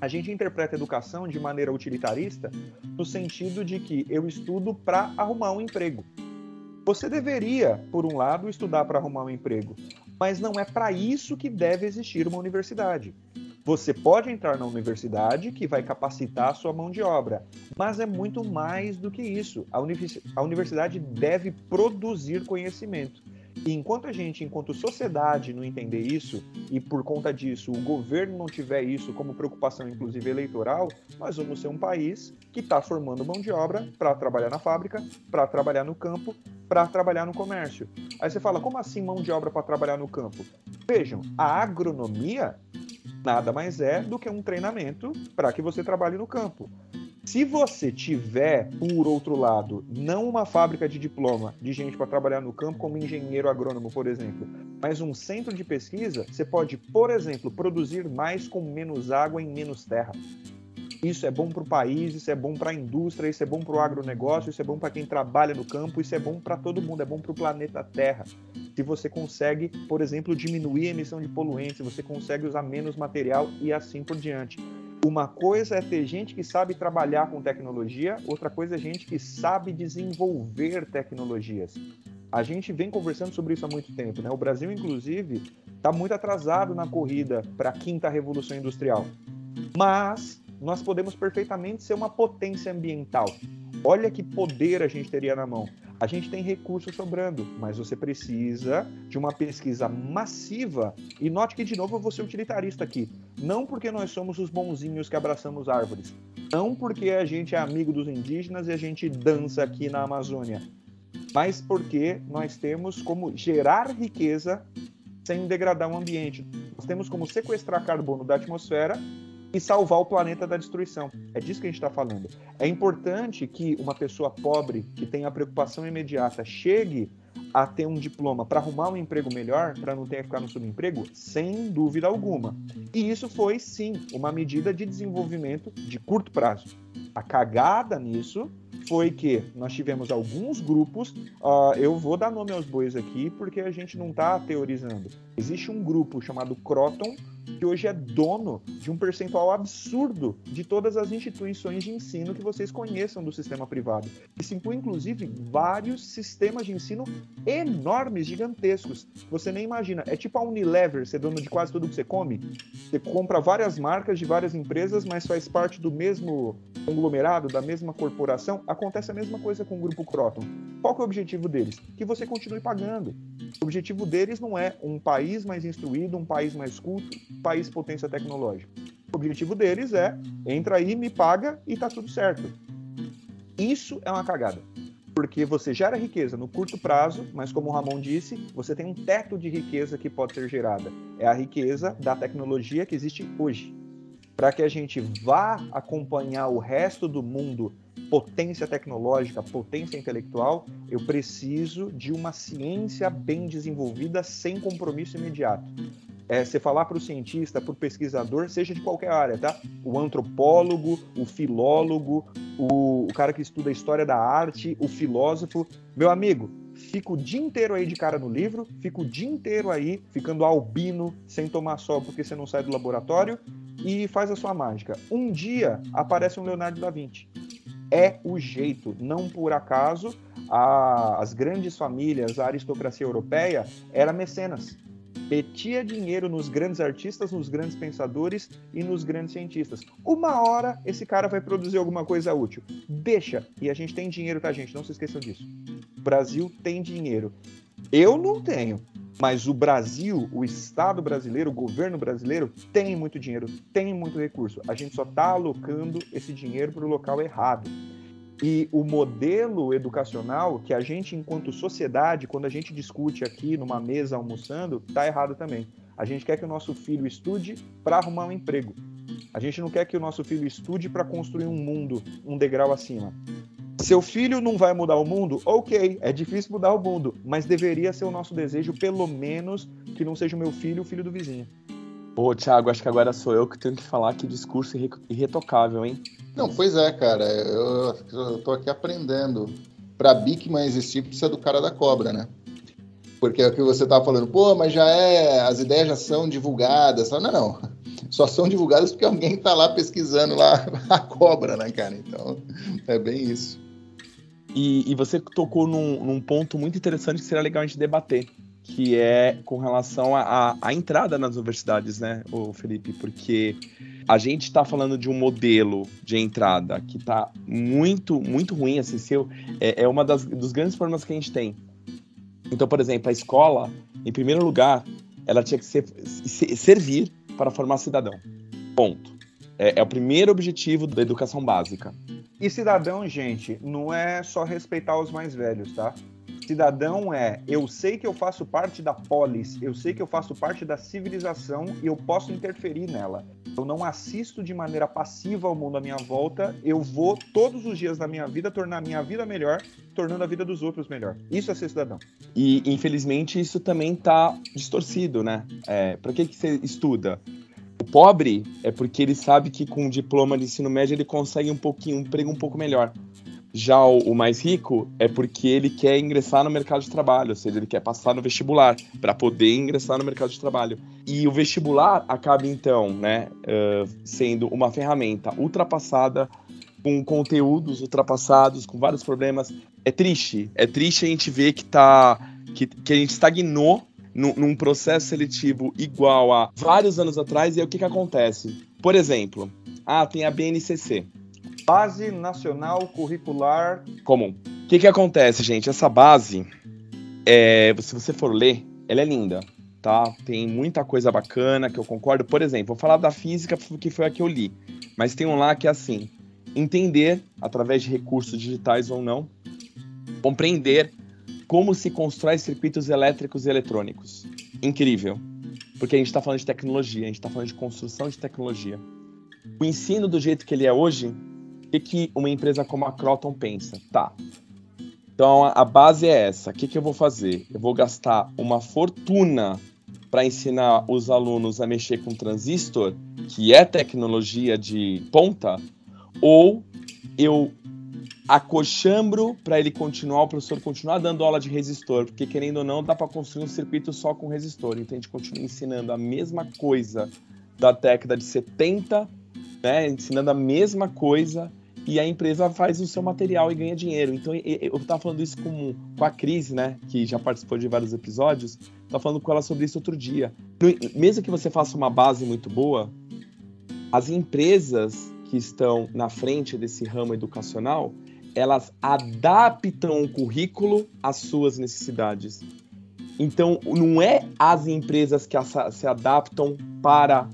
S1: a gente interpreta a educação de maneira utilitarista, no sentido de que eu estudo para arrumar um emprego. Você deveria, por um lado, estudar para arrumar um emprego, mas não é para isso que deve existir uma universidade. Você pode entrar na universidade que vai capacitar a sua mão de obra, mas é muito mais do que isso. A, universidade deve produzir conhecimento. E enquanto a gente, enquanto sociedade, não entender isso, e por conta disso o governo não tiver isso como preocupação, inclusive eleitoral, nós vamos ser um país que está formando mão de obra para trabalhar na fábrica, para trabalhar no campo, para trabalhar no comércio. Aí você fala, como assim mão de obra para trabalhar no campo? Vejam, a agronomia nada mais é do que um treinamento para que você trabalhe no campo. Se você tiver, por outro lado, não uma fábrica de diploma de gente para trabalhar no campo como engenheiro agrônomo, por exemplo, mas um centro de pesquisa, você pode, por exemplo, produzir mais com menos água em menos terra. Isso é bom para o país, isso é bom para a indústria, isso é bom para o agronegócio, isso é bom para quem trabalha no campo, isso é bom para todo mundo, é bom para o planeta Terra. Se você consegue, por exemplo, diminuir a emissão de poluentes, você consegue usar menos material e assim por diante. Uma coisa é ter gente que sabe trabalhar com tecnologia, outra coisa é gente que sabe desenvolver tecnologias. A gente vem conversando sobre isso há muito tempo, né? O Brasil, inclusive, está muito atrasado na corrida para a quinta revolução industrial. Mas nós podemos perfeitamente ser uma potência ambiental. Olha que poder a gente teria na mão. A gente tem recursos sobrando, mas você precisa de uma pesquisa massiva. E note que, de novo, eu vou ser utilitarista aqui. Não porque nós somos os bonzinhos que abraçamos árvores. Não porque a gente é amigo dos indígenas e a gente dança aqui na Amazônia. Mas porque nós temos como gerar riqueza sem degradar o ambiente. Nós temos como sequestrar carbono da atmosfera e salvar o planeta da destruição. É disso que a gente está falando. É importante que uma pessoa pobre, que tem a preocupação imediata, chegue a ter um diploma para arrumar um emprego melhor, para não ter que ficar no subemprego, sem dúvida alguma. E isso foi, sim, uma medida de desenvolvimento de curto prazo. A cagada nisso foi que nós tivemos alguns grupos, uh, eu vou dar nome aos bois aqui porque a gente não está teorizando. Existe um grupo chamado Croton, que hoje é dono de um percentual absurdo de todas as instituições de ensino que vocês conheçam do sistema privado. Isso inclui, inclusive, vários sistemas de ensino enormes, gigantescos. Você nem imagina. É tipo a Unilever, ser dono de quase tudo que você come. Você compra várias marcas de várias empresas, mas faz parte do mesmo conglomerado, da mesma corporação. Acontece a mesma coisa com o grupo Croton. Qual é o objetivo deles? Que você continue pagando. O objetivo deles não é um país mais instruído, um país mais culto, país potência tecnológica. O objetivo deles é entra aí, me paga e tá tudo certo. Isso é uma cagada. Porque você gera riqueza no curto prazo, mas como o Ramon disse, você tem um teto de riqueza que pode ser gerada. É a riqueza da tecnologia que existe hoje. Para que a gente vá acompanhar o resto do mundo potência tecnológica, potência intelectual, eu preciso de uma ciência bem desenvolvida sem compromisso imediato. É, você falar para o cientista, para o pesquisador, seja de qualquer área, tá? O antropólogo, o filólogo, o, o cara que estuda a história da arte, o filósofo. Meu amigo, fica o dia inteiro aí de cara no livro, fica o dia inteiro aí ficando albino, sem tomar sol porque você não sai do laboratório e faz a sua mágica. Um dia aparece um Leonardo da Vinci é o jeito. Não por acaso a, as grandes famílias, a aristocracia europeia, era mecenas. Metia dinheiro nos grandes artistas, nos grandes pensadores e nos grandes cientistas. Uma hora esse cara vai produzir alguma coisa útil. Deixa. E a gente tem dinheiro, tá, gente? Não se esqueçam disso. O Brasil tem dinheiro. Eu não tenho. Mas o Brasil, o Estado brasileiro, o governo brasileiro tem muito dinheiro, tem muito recurso. A gente só está alocando esse dinheiro para o local errado. E o modelo educacional que a gente, enquanto sociedade, quando a gente discute aqui numa mesa almoçando, está errado também. A gente quer que o nosso filho estude para arrumar um emprego. A gente não quer que o nosso filho estude para construir um mundo um degrau acima. Seu filho não vai mudar o mundo? Ok, é difícil mudar o mundo, mas deveria ser o nosso desejo, pelo menos, que não seja o meu filho o filho do vizinho.
S2: Pô, Thiago, acho que agora sou eu que tenho que falar que discurso irretocável, hein?
S3: Não, pois é, cara. Eu, eu tô aqui aprendendo. Pra Bigman existir, precisa do cara da cobra, né? Porque é o que você tava falando, pô, mas já é, as ideias já são divulgadas. Não, não. Só são divulgadas porque alguém tá lá pesquisando lá a cobra, né, cara? Então, é bem isso.
S2: E, e você tocou num, num, ponto muito interessante que seria legal a gente debater, que é com relação à entrada nas universidades, né, o Felipe? Porque a gente está falando de um modelo de entrada que está muito, muito ruim, assim, seu, é, é uma das, dos grandes problemas que a gente tem. Então, por exemplo, a escola, em primeiro lugar, ela tinha que ser, servir para formar cidadão. Ponto. É, é o primeiro objetivo da educação básica.
S1: E cidadão, gente, não é só respeitar os mais velhos, tá? Cidadão é eu sei que eu faço parte da polis, eu sei que eu faço parte da civilização e eu posso interferir nela. Eu não assisto de maneira passiva ao mundo à minha volta, eu vou todos os dias da minha vida tornar a minha vida melhor, tornando a vida dos outros melhor. Isso é ser cidadão.
S2: E infelizmente isso também está distorcido, né? É, para que, que você estuda? O pobre é porque ele sabe que com um diploma de ensino médio ele consegue um pouquinho, um emprego um pouco melhor. Já o, o, mais rico é porque ele quer ingressar no mercado de trabalho, ou seja, ele quer passar no vestibular para poder ingressar no mercado de trabalho. E o vestibular acaba então, né, uh, sendo uma ferramenta ultrapassada com conteúdos ultrapassados, com vários problemas. É triste, é triste a gente ver que tá que, que a gente estagnou num, num processo seletivo igual a vários anos atrás. E aí o que que acontece? Por exemplo, ah, tem a BNCC.
S1: Base Nacional Curricular
S2: Comum. O que, que acontece, gente? Essa base, é, se você for ler, ela é linda, tá? Tem muita coisa bacana que eu concordo. Por exemplo, vou falar da física, que foi a que eu li. Mas tem um lá que é assim: entender, através de recursos digitais ou não, compreender como se constrói circuitos elétricos e eletrônicos. Incrível. Porque a gente está falando de tecnologia, a gente está falando de construção de tecnologia. O ensino do jeito que ele é hoje o que, que uma empresa como a Croton pensa? Tá. Então a base é essa. O que, que eu vou fazer? Eu vou gastar uma fortuna para ensinar os alunos a mexer com transistor, que é tecnologia de ponta, ou eu acochambro para ele continuar, o professor continuar dando aula de resistor, porque querendo ou não, dá para construir um circuito só com resistor. Então a gente continua ensinando a mesma coisa da década de 70, né, ensinando a mesma coisa e a empresa faz o seu material e ganha dinheiro. Então, eu estava falando isso com, com a Cris, né, que já participou de vários episódios, estava falando com ela sobre isso outro dia. Mesmo que você faça uma base muito boa, as empresas que estão na frente desse ramo educacional, elas adaptam o currículo às suas necessidades. Então, não é as empresas que se adaptam para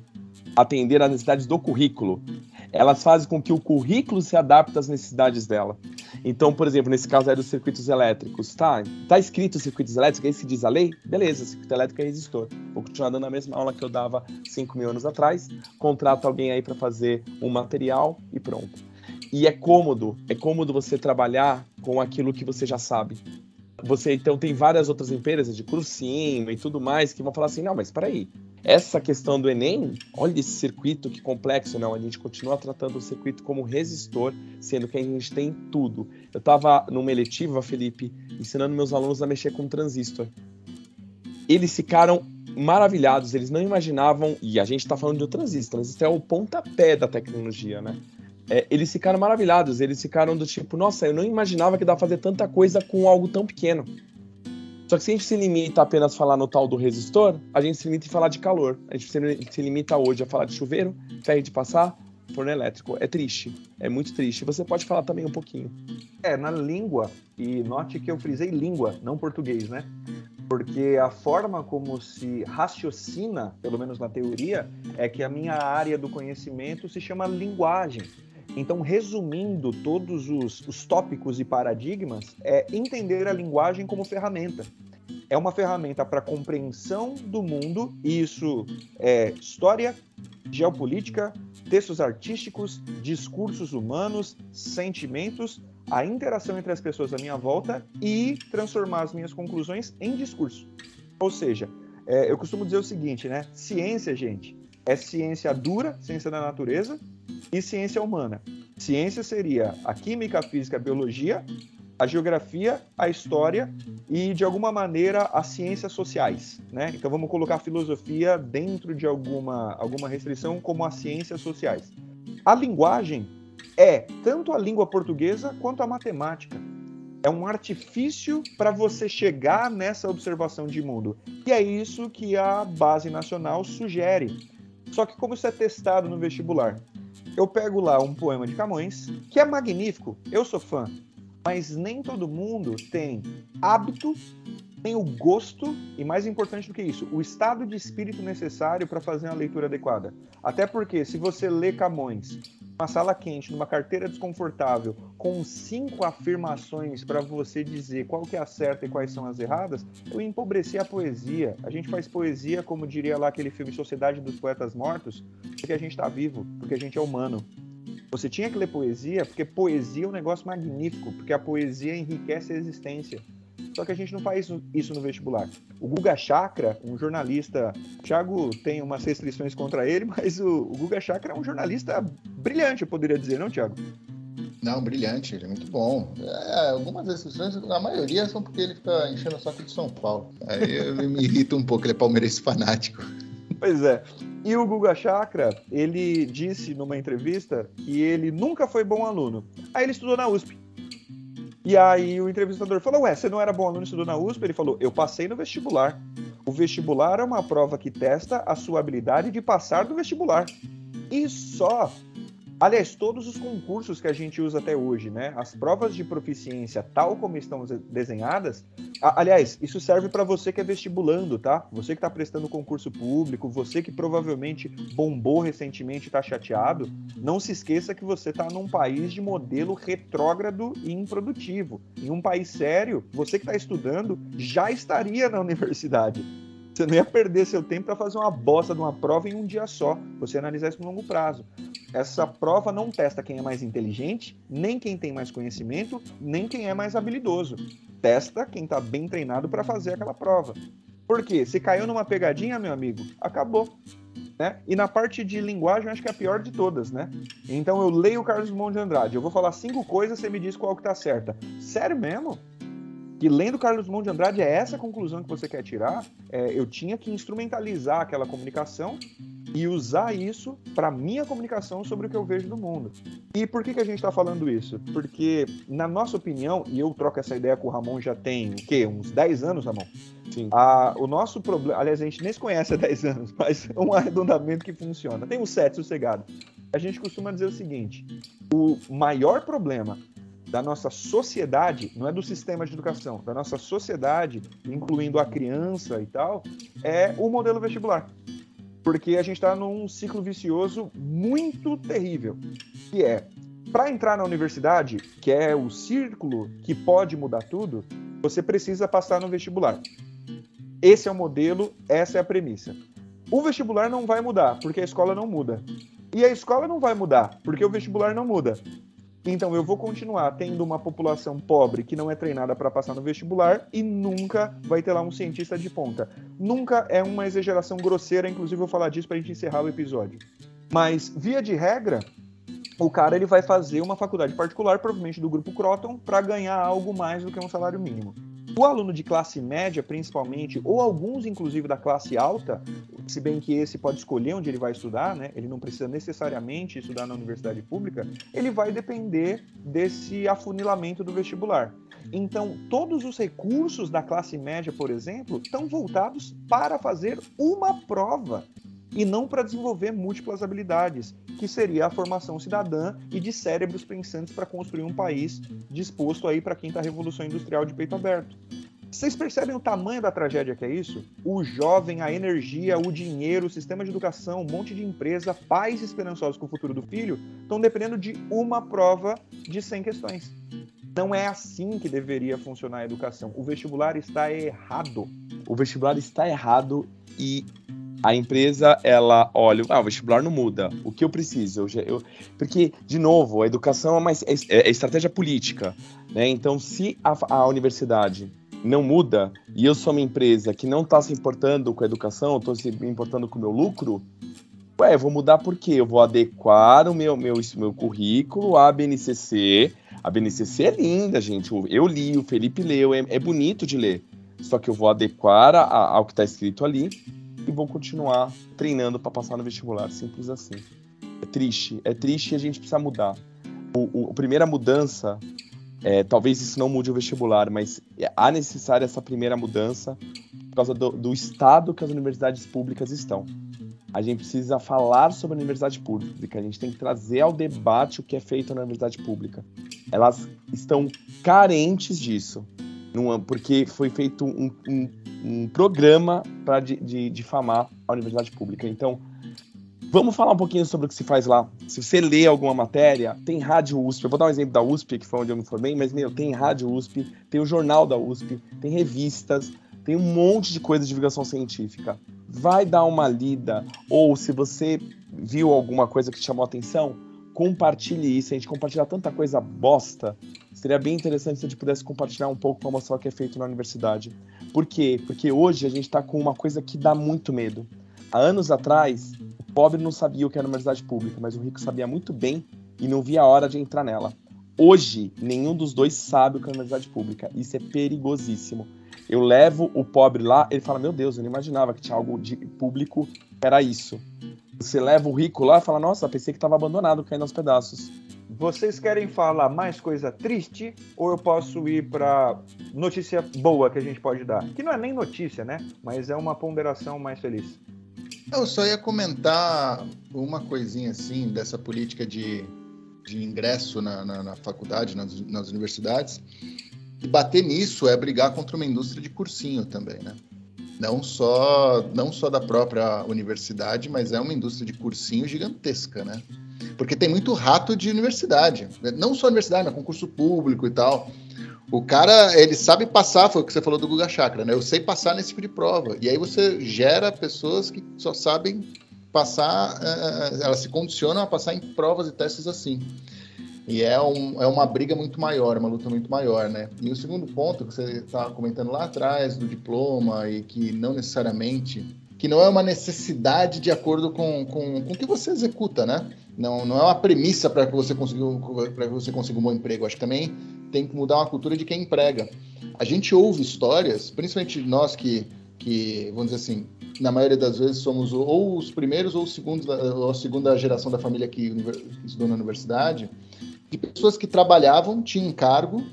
S2: atender às necessidades do currículo, elas fazem com que o currículo se adapte às necessidades dela. Então, por exemplo, nesse caso é dos circuitos elétricos, tá? Tá escrito circuitos elétricos, aí se diz a lei, beleza, circuito elétrico é resistor. Vou continuar dando a mesma aula que eu dava 5 mil anos atrás, contrato alguém aí para fazer um material e pronto. E é cômodo, é cômodo você trabalhar com aquilo que você já sabe. Você então tem várias outras empresas de cursinho e tudo mais que vão falar assim: não, mas espera aí, essa questão do Enem, olha esse circuito que complexo, não. A gente continua tratando o circuito como resistor, sendo que a gente tem tudo. Eu estava numa eletiva, Felipe, ensinando meus alunos a mexer com transistor. Eles ficaram maravilhados, eles não imaginavam, e a gente está falando de um transistor, transistor é o pontapé da tecnologia, né? É, eles ficaram maravilhados, eles ficaram do tipo, nossa, eu não imaginava que dá fazer tanta coisa com algo tão pequeno. Só que se a gente se limita a apenas falar no tal do resistor, a gente se limita a falar de calor. A gente se limita hoje a falar de chuveiro, ferro de passar, forno elétrico. É triste, é muito triste. Você pode falar também um pouquinho.
S1: É, na língua, e note que eu frisei língua, não português, né? Porque a forma como se raciocina, pelo menos na teoria, é que a minha área do conhecimento se chama linguagem. Então, resumindo todos os, os tópicos e paradigmas, é entender a linguagem como ferramenta é uma ferramenta para compreensão do mundo, e isso é história, geopolítica, textos artísticos, discursos humanos, sentimentos, a interação entre as pessoas à minha volta e transformar as minhas conclusões em discurso. Ou seja, é, eu costumo dizer o seguinte, né? Ciência, gente, é ciência dura, ciência da natureza, e ciência humana. Ciência seria a química, a física, a biologia, a geografia, a história e, de alguma maneira, as ciências sociais. Né? Então, vamos colocar a filosofia dentro de alguma, alguma restrição, como as ciências sociais. A linguagem é tanto a língua portuguesa quanto a matemática. é um artifício para você chegar nessa observação de mundo. E é isso que a base nacional sugere. Só que como isso é testado no vestibular? Eu pego lá um poema de Camões, que é magnífico, eu sou fã, mas nem todo mundo tem hábito, tem o gosto e, mais importante do que isso, o estado de espírito necessário para fazer uma leitura adequada. Até porque, se você lê Camões uma sala quente, numa carteira desconfortável, com cinco afirmações para você dizer qual que é a certa e quais são as erradas, eu empobreci a poesia. A gente faz poesia, como diria lá aquele filme Sociedade dos Poetas Mortos, porque a gente está vivo, porque a gente é humano. Você tinha que ler poesia, porque poesia é um negócio magnífico, porque a poesia enriquece a existência. Só que a gente não faz isso no vestibular. O Guga Chakra, um jornalista, Thiago tem umas restrições contra ele, mas o, o Guga Chakra é um jornalista brilhante, eu poderia dizer, não, Thiago?
S3: Não, brilhante, ele é muito bom. É, algumas restrições, a maioria são porque ele fica enchendo o saco de São Paulo. Aí eu me irrita um pouco, ele é palmeirense fanático.
S1: Pois é. E o Guga Chakra, ele disse numa entrevista que ele nunca foi bom aluno. Aí ele estudou na USP. E aí o entrevistador falou: Ué, você não era bom aluno estudou na USP? Ele falou: Eu passei no vestibular. O vestibular é uma prova que testa a sua habilidade de passar do vestibular. E só Aliás, todos os concursos que a gente usa até hoje, né? As provas de proficiência, tal como estão desenhadas. aliás, isso serve para você que é vestibulando, tá? Você que está prestando concurso público, você que provavelmente bombou recentemente e está chateado. Não se esqueça que você está num país de modelo retrógrado e improdutivo. Em um país sério, você que está estudando já estaria na universidade. Você não ia perder seu tempo para fazer uma bosta de uma prova em um dia só. Você analisar isso no longo prazo. Essa prova não testa quem é mais inteligente, nem quem tem mais conhecimento, nem quem é mais habilidoso. Testa quem está bem treinado para fazer aquela prova. Por quê? Se caiu numa pegadinha, meu amigo, acabou. Né? E na parte de linguagem, acho que é a pior de todas, né? Então eu leio o Carlos Drummond de Andrade, eu vou falar cinco coisas, você me diz qual que tá certa. Sério mesmo? Que lendo Carlos Drummond de Andrade é essa a conclusão que você quer tirar, é, eu tinha que instrumentalizar aquela comunicação e usar isso para minha comunicação sobre o que eu vejo do mundo. E por que, que a gente está falando isso? Porque, na nossa opinião, e eu troco essa ideia com o Ramon já tem, o quê? Uns 10 anos, Ramon? Sim. O nosso problema, aliás, a gente nem se conhece há 10 anos, mas é um arredondamento que funciona. Tem uns 7 sossegado. A gente costuma dizer o seguinte: o maior problema da nossa sociedade, não é do sistema de educação, da nossa sociedade, incluindo a criança e tal, é o modelo vestibular. Porque a gente está num ciclo vicioso muito terrível, que é para entrar na universidade, que é o círculo que pode mudar tudo, você precisa passar no vestibular. Esse é o modelo, essa é a premissa. O vestibular não vai mudar, porque a escola não muda. E a escola não vai mudar, porque o vestibular não muda. Então eu vou continuar tendo uma população pobre que não é treinada para passar no vestibular e nunca vai ter lá um cientista de ponta. Nunca é uma exageração grosseira, inclusive eu vou falar disso para a gente encerrar o episódio. Mas via de regra, o cara ele vai fazer uma faculdade particular, provavelmente do grupo Croton, para ganhar algo mais do que um salário mínimo. O aluno de classe média, principalmente, ou alguns, inclusive, da classe alta, se bem que esse pode escolher onde ele vai estudar, né? Ele não precisa necessariamente estudar na universidade pública, ele vai depender desse afunilamento do vestibular. Então, todos os recursos da classe média, por exemplo, estão voltados para fazer uma prova e não para desenvolver múltiplas habilidades, que seria a formação cidadã e de cérebros pensantes para construir um país disposto aí para a quinta revolução industrial de peito aberto. Vocês percebem o tamanho da tragédia que é isso? O jovem, a energia, o dinheiro, o sistema de educação, um monte de empresa, pais esperançosos com o futuro do filho, estão dependendo de uma prova de 100 questões. Não é assim que deveria funcionar a educação. O vestibular está errado.
S2: O vestibular está errado e a empresa, ela olha, ah, o vestibular não muda. O que eu preciso? Eu, eu, porque, de novo, a educação é, uma, é, é estratégia política. Né? Então, se a, a, universidade não muda e eu sou uma empresa que não está se importando com a educação, estou se importando com o meu lucro, ué, eu vou mudar por quê? Eu vou adequar o meu, meu, meu currículo à BNCC. A BNCC é linda, gente. Eu li, o Felipe leu, é, é bonito de ler. Só que eu vou adequar a, ao que está escrito ali vou continuar treinando para passar no vestibular. Simples assim. É triste, é triste e a gente precisa mudar. O, o, a primeira mudança É, talvez isso não mude o vestibular, mas há necessária essa primeira mudança por causa do, do estado que as universidades públicas estão. A gente precisa falar sobre a universidade pública, a gente tem que trazer ao debate o que é feito na universidade pública. Elas estão carentes disso, porque foi feito um, um, um programa para difamar a universidade pública. Então, Vamos falar um pouquinho sobre o que se faz lá. Se você lê alguma matéria, tem rádio USP. Eu vou dar um exemplo da USP, que foi onde eu me formei, mas, meu, tem rádio USP, tem o jornal da USP, tem revistas, tem um monte de coisa de divulgação científica. Vai dar uma lida, ou se você viu alguma coisa que te chamou a atenção, compartilhe isso. A gente compartilha tanta coisa bosta. Seria bem interessante se a gente pudesse compartilhar um pouco para mostrar o que é feito na universidade. Por quê? Porque hoje a gente está com uma coisa que dá muito medo. Há anos atrás, pobre não sabia o que era universidade pública, mas o rico sabia muito bem e não via a hora de entrar nela. Hoje, nenhum dos dois sabe o que é universidade pública. Isso é perigosíssimo. Eu levo o pobre lá, ele fala: Meu Deus, eu não imaginava que tinha algo de público, era isso. Você leva o rico lá e fala: Nossa, pensei que estava abandonado, caindo aos pedaços.
S1: Vocês querem falar mais coisa triste ou eu posso ir para notícia boa que a gente pode dar? Que não é nem notícia, né? Mas é uma ponderação mais feliz.
S3: Eu só ia comentar uma coisinha assim dessa política de, de ingresso na, na, na faculdade, nas, nas universidades. E bater nisso é brigar contra uma indústria de cursinho também, né? Não só, não só da própria universidade, mas é uma indústria de cursinho gigantesca, né? Porque tem muito rato de universidade. Não só universidade, mas concurso público e tal. O cara, ele sabe passar, foi o que você falou do Guga Chakra, né? Eu sei passar nesse tipo de prova. E aí você gera pessoas que só sabem passar, uh, elas se condicionam a passar em provas e testes assim. E é, um, é uma briga muito maior, uma luta muito maior, né? E o segundo ponto que você estava comentando lá atrás, do diploma, e que não necessariamente, que não é uma necessidade de acordo com, com, com o que você executa, né? Não, não é uma premissa para que você consiga para você consiga um bom emprego. Acho que também tem que mudar uma cultura de quem emprega. A gente ouve histórias, principalmente nós que, que vamos dizer assim, na maioria das vezes somos ou os primeiros ou, os segundos, ou a segunda geração da família que estudou na universidade, de pessoas que trabalhavam, tinham cargo,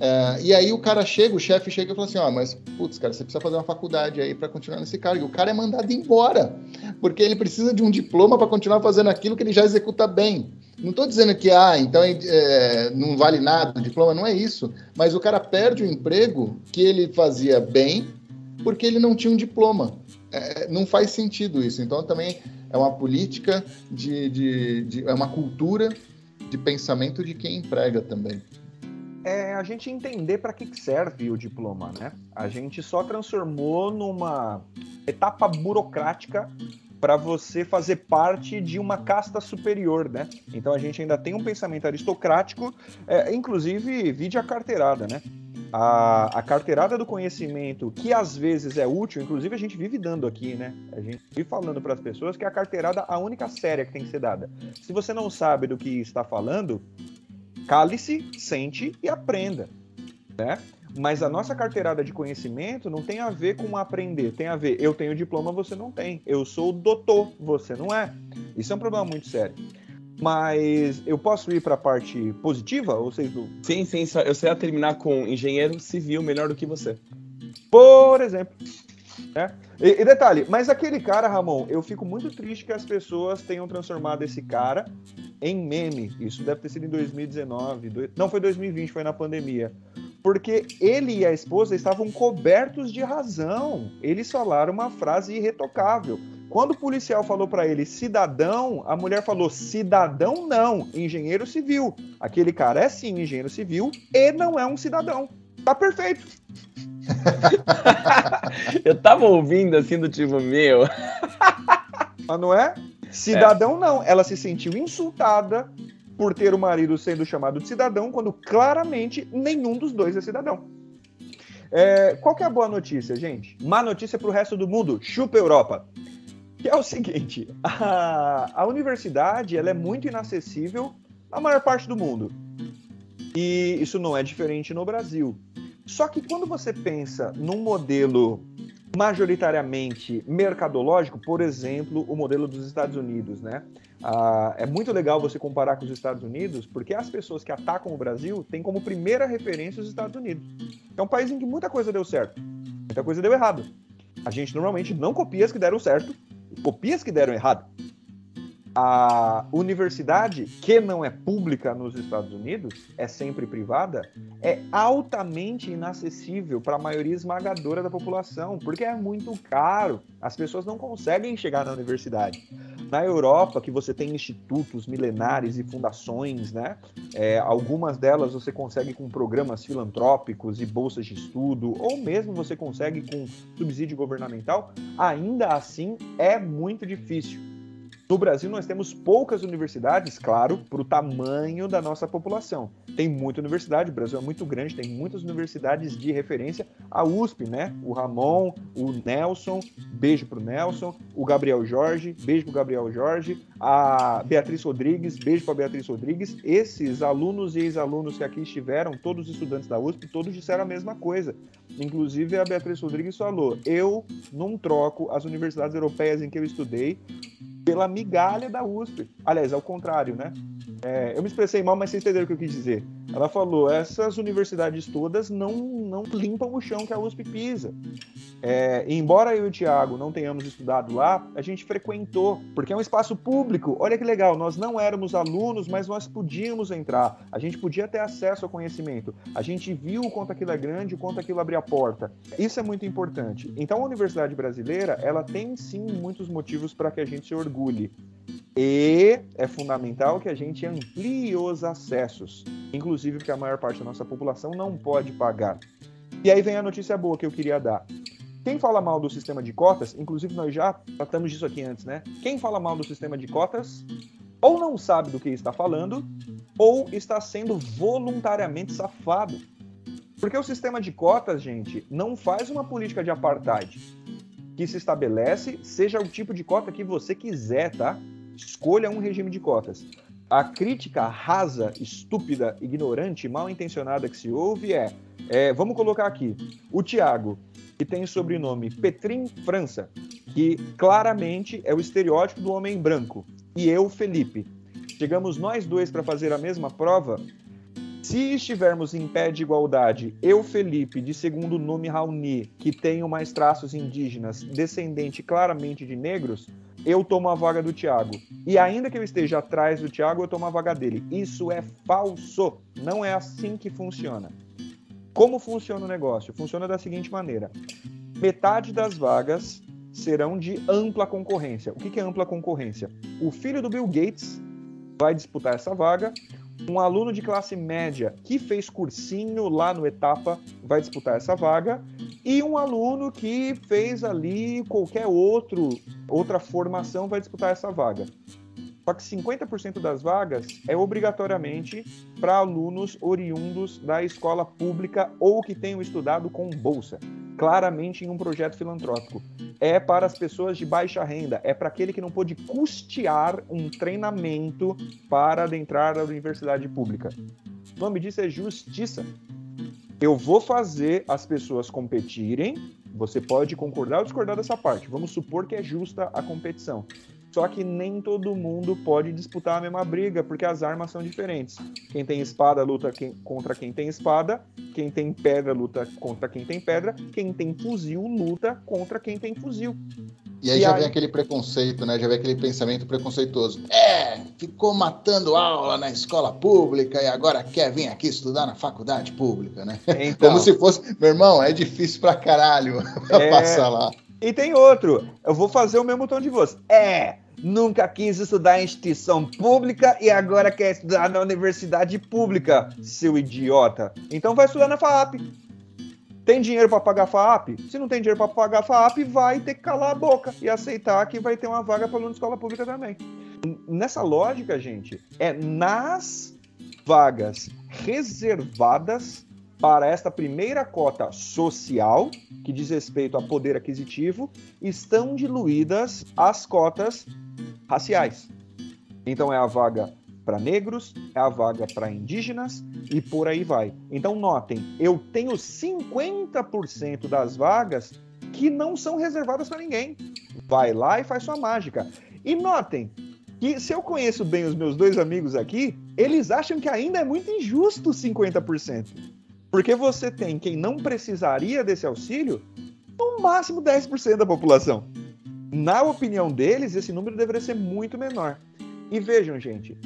S3: é, e aí o cara chega, o chefe chega e fala assim, ó, oh, mas, putz, cara, você precisa fazer uma faculdade aí para continuar nesse cargo. E o cara é mandado embora, porque ele precisa de um diploma para continuar fazendo aquilo que ele já executa bem. Não estou dizendo que, ah, então é, não vale nada o diploma, não é isso. Mas o cara perde o emprego que ele fazia bem porque ele não tinha um diploma. É, não faz sentido isso. Então também é uma política de, de, de, é uma cultura de pensamento de quem emprega também.
S1: É a gente entender para que serve o diploma, né? A gente só transformou numa etapa burocrática para você fazer parte de uma casta superior, né? Então a gente ainda tem um pensamento aristocrático, é, inclusive vide a carteirada, né? A, a, carteirada do conhecimento, que às vezes é útil, inclusive a gente vive dando aqui, né? A gente vive falando para as pessoas que a carteirada a única séria que tem que ser dada. Se você não sabe do que está falando, cale-se, sente e aprenda, né? Mas a nossa carteirada de conhecimento não tem a ver com aprender, tem a ver, eu tenho diploma, você não tem. Eu sou doutor, você não é. Isso é um problema muito sério. Mas eu posso ir para a parte positiva? Ou vocês não?
S2: Sim, sim. Eu sei terminar com engenheiro civil melhor do que você.
S1: Por exemplo. É. E, e, detalhe, mas aquele cara, Ramon, eu fico muito triste que as pessoas tenham transformado esse cara em meme. Isso deve ter sido em 2019. Do... Não, foi 2020, foi na pandemia porque ele e a esposa estavam cobertos de razão. Eles falaram uma frase irretocável. Quando o policial falou para ele cidadão, a mulher falou cidadão não, engenheiro civil. Aquele cara é sim engenheiro civil e não é um cidadão. Tá perfeito.
S2: Eu tava ouvindo assim do tipo meu.
S1: Mas não é? Cidadão é. não. Ela se sentiu insultada por ter o marido sendo chamado de cidadão, quando claramente nenhum dos dois é cidadão. É, qual que é a boa notícia, gente? Má notícia para o resto do mundo, chupa Europa. Que é o seguinte, a, a universidade ela é muito inacessível na maior parte do mundo. E isso não é diferente no Brasil. Só que quando você pensa num modelo majoritariamente mercadológico, por exemplo, o modelo dos Estados Unidos, né? Ah, é muito legal você comparar com os Estados Unidos, porque as pessoas que atacam o Brasil têm como primeira referência os Estados Unidos. É um país em que muita coisa deu certo, muita coisa deu errado. A gente normalmente não copia as que deram certo, copia as que deram errado a universidade, que não é pública nos Estados Unidos, é sempre privada, é altamente inacessível para a maioria esmagadora da população, porque é muito caro. As pessoas não conseguem chegar na universidade. Na Europa, que você tem institutos milenares e fundações, né? É, algumas delas você consegue com programas filantrópicos e bolsas de estudo, ou mesmo você consegue com subsídio governamental, ainda assim é muito difícil. No Brasil, nós temos poucas universidades, claro, para o tamanho da nossa população. Tem muita universidade, o Brasil é muito grande, tem muitas universidades de referência. A USP, né? O Ramon, o Nelson, beijo para o Nelson. O Gabriel Jorge, beijo para o Gabriel Jorge. A Beatriz Rodrigues, beijo para Beatriz Rodrigues. Esses alunos e ex-alunos que aqui estiveram, todos os estudantes da USP, todos disseram a mesma coisa. Inclusive, a Beatriz Rodrigues falou: eu não troco as universidades europeias em que eu estudei pela migalha da USP. Aliás, ao contrário, né? É, eu me expressei mal, mas vocês entenderam o que eu quis dizer. Ela falou: essas universidades todas não, não limpam o chão que a USP pisa. É, embora eu e o Thiago não tenhamos estudado lá, a gente frequentou, porque é um espaço público. Olha que legal, nós não éramos alunos, mas nós podíamos entrar. A gente podia ter acesso ao conhecimento. A gente viu o quanto aquilo é grande, o quanto aquilo abria a porta. Isso é muito importante. Então, a universidade brasileira, ela tem sim muitos motivos para que a gente se orgulhe. E é fundamental que a gente amplie os acessos, inclusive porque a maior parte da nossa população não pode pagar. E aí vem a notícia boa que eu queria dar. Quem fala mal do sistema de cotas, inclusive nós já tratamos disso aqui antes, né? Quem fala mal do sistema de cotas ou não sabe do que está falando, ou está sendo voluntariamente safado. Porque o sistema de cotas, gente, não faz uma política de apartheid que se estabelece, seja o tipo de cota que você quiser, tá? Escolha um regime de cotas. A crítica rasa, estúpida, ignorante, mal intencionada que se ouve é, é vamos colocar aqui, o Tiago, que tem o sobrenome Petrin França, que claramente é o estereótipo do homem branco, e eu, Felipe. Chegamos nós dois para fazer a mesma prova. Se estivermos em pé de igualdade, eu, Felipe, de segundo nome Raoni, que tenho mais traços indígenas, descendente claramente de negros, eu tomo a vaga do Thiago. E ainda que eu esteja atrás do Thiago, eu tomo a vaga dele. Isso é falso. Não é assim que funciona. Como funciona o negócio? Funciona da seguinte maneira: metade das vagas serão de ampla concorrência. O que é ampla concorrência? O filho do Bill Gates vai disputar essa vaga. Um aluno de classe média que fez cursinho lá no Etapa vai disputar essa vaga e um aluno que fez ali qualquer outro outra formação vai disputar essa vaga. Só que 50% das vagas é obrigatoriamente para alunos oriundos da escola pública ou que tenham estudado com bolsa, claramente em um projeto filantrópico. É para as pessoas de baixa renda, é para aquele que não pôde custear um treinamento para adentrar a universidade pública. O nome disso é justiça. Eu vou fazer as pessoas competirem. Você pode concordar ou discordar dessa parte. Vamos supor que é justa a competição. Só que nem todo mundo pode disputar a mesma briga, porque as armas são diferentes. Quem tem espada luta quem, contra quem tem espada, quem tem pedra luta contra quem tem pedra, quem tem fuzil luta contra quem tem fuzil.
S3: E aí e já aí... vem aquele preconceito, né? Já vem aquele pensamento preconceituoso. É, ficou matando aula na escola pública e agora quer vir aqui estudar na faculdade pública, né? Então... Como se fosse, meu irmão, é difícil pra caralho é... passar lá.
S1: E tem outro, eu vou fazer o mesmo tom de voz. É, nunca quis estudar em instituição pública e agora quer estudar na universidade pública, seu idiota. Então vai estudar na FAP. Tem dinheiro para pagar FAP? Se não tem dinheiro para pagar FAP, vai ter que calar a boca e aceitar que vai ter uma vaga para aluno de escola pública também. Nessa lógica, gente, é nas vagas reservadas para esta primeira cota social, que diz respeito a poder aquisitivo, estão diluídas as cotas raciais. Então é a vaga para negros, é a vaga para indígenas e por aí vai. Então notem, eu tenho 50% das vagas que não são reservadas para ninguém. Vai lá e faz sua mágica. E notem que se eu conheço bem os meus dois amigos aqui, eles acham que ainda é muito injusto 50%. Porque você tem quem não precisaria desse auxílio, no máximo 10% da população. Na opinião deles, esse número deveria ser muito menor. E vejam, gente,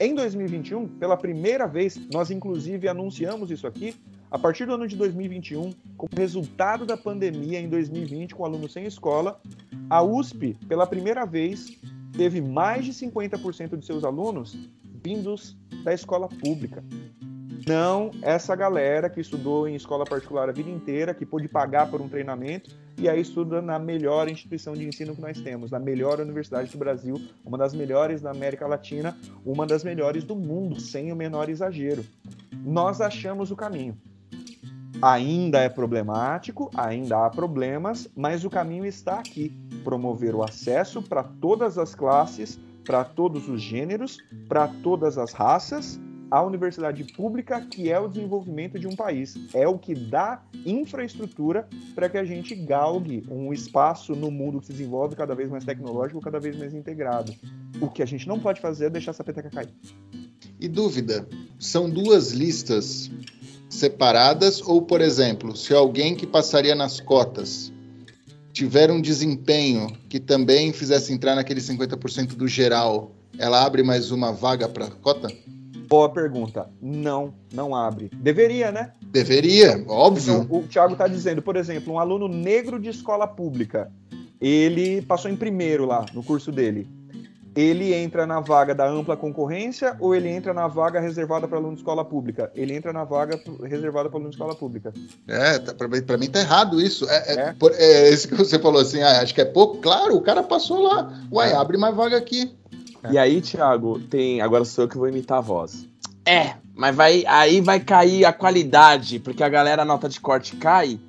S1: em 2021, pela primeira vez, nós inclusive anunciamos isso aqui, a partir do ano de 2021, como resultado da pandemia em 2020, com alunos sem escola, a USP, pela primeira vez, teve mais de 50% de seus alunos vindos da escola pública. Não essa galera que estudou em escola particular a vida inteira, que pôde pagar por um treinamento e aí estuda na melhor instituição de ensino que nós temos, na melhor universidade do Brasil, uma das melhores da América Latina, uma das melhores do mundo, sem o menor exagero. Nós achamos o caminho ainda é problemático, ainda há problemas, mas o caminho está aqui: promover o acesso para todas as classes, para todos os gêneros, para todas as raças, à universidade pública, que é o desenvolvimento de um país. É o que dá infraestrutura para que a gente galgue um espaço no mundo que se desenvolve cada vez mais tecnológico, cada vez mais integrado. O que a gente não pode fazer é deixar essa peteca cair.
S3: E dúvida: são duas listas separadas ou, por exemplo, se alguém que passaria nas cotas tiver um desempenho que também fizesse entrar naquele 50% do geral, ela abre mais uma vaga para cota?
S1: Boa pergunta. Não, não abre. Deveria, né?
S3: Deveria, óbvio.
S1: Então, o Thiago está dizendo, por exemplo, um aluno negro de escola pública, ele passou em primeiro lá no curso dele ele entra na vaga da ampla concorrência ou ele entra na vaga reservada para aluno de escola pública? Ele entra na vaga reservada para aluno de escola pública.
S3: É, tá, para mim tá errado isso. É, é, é. Por, é isso que você falou assim, ah, acho que é pouco. Claro, o cara passou lá. Uai, é. abre mais vaga aqui.
S2: E aí, Thiago, tem. Agora sou eu que vou imitar a voz. É, mas vai aí vai cair a qualidade, porque a galera a nota de corte cai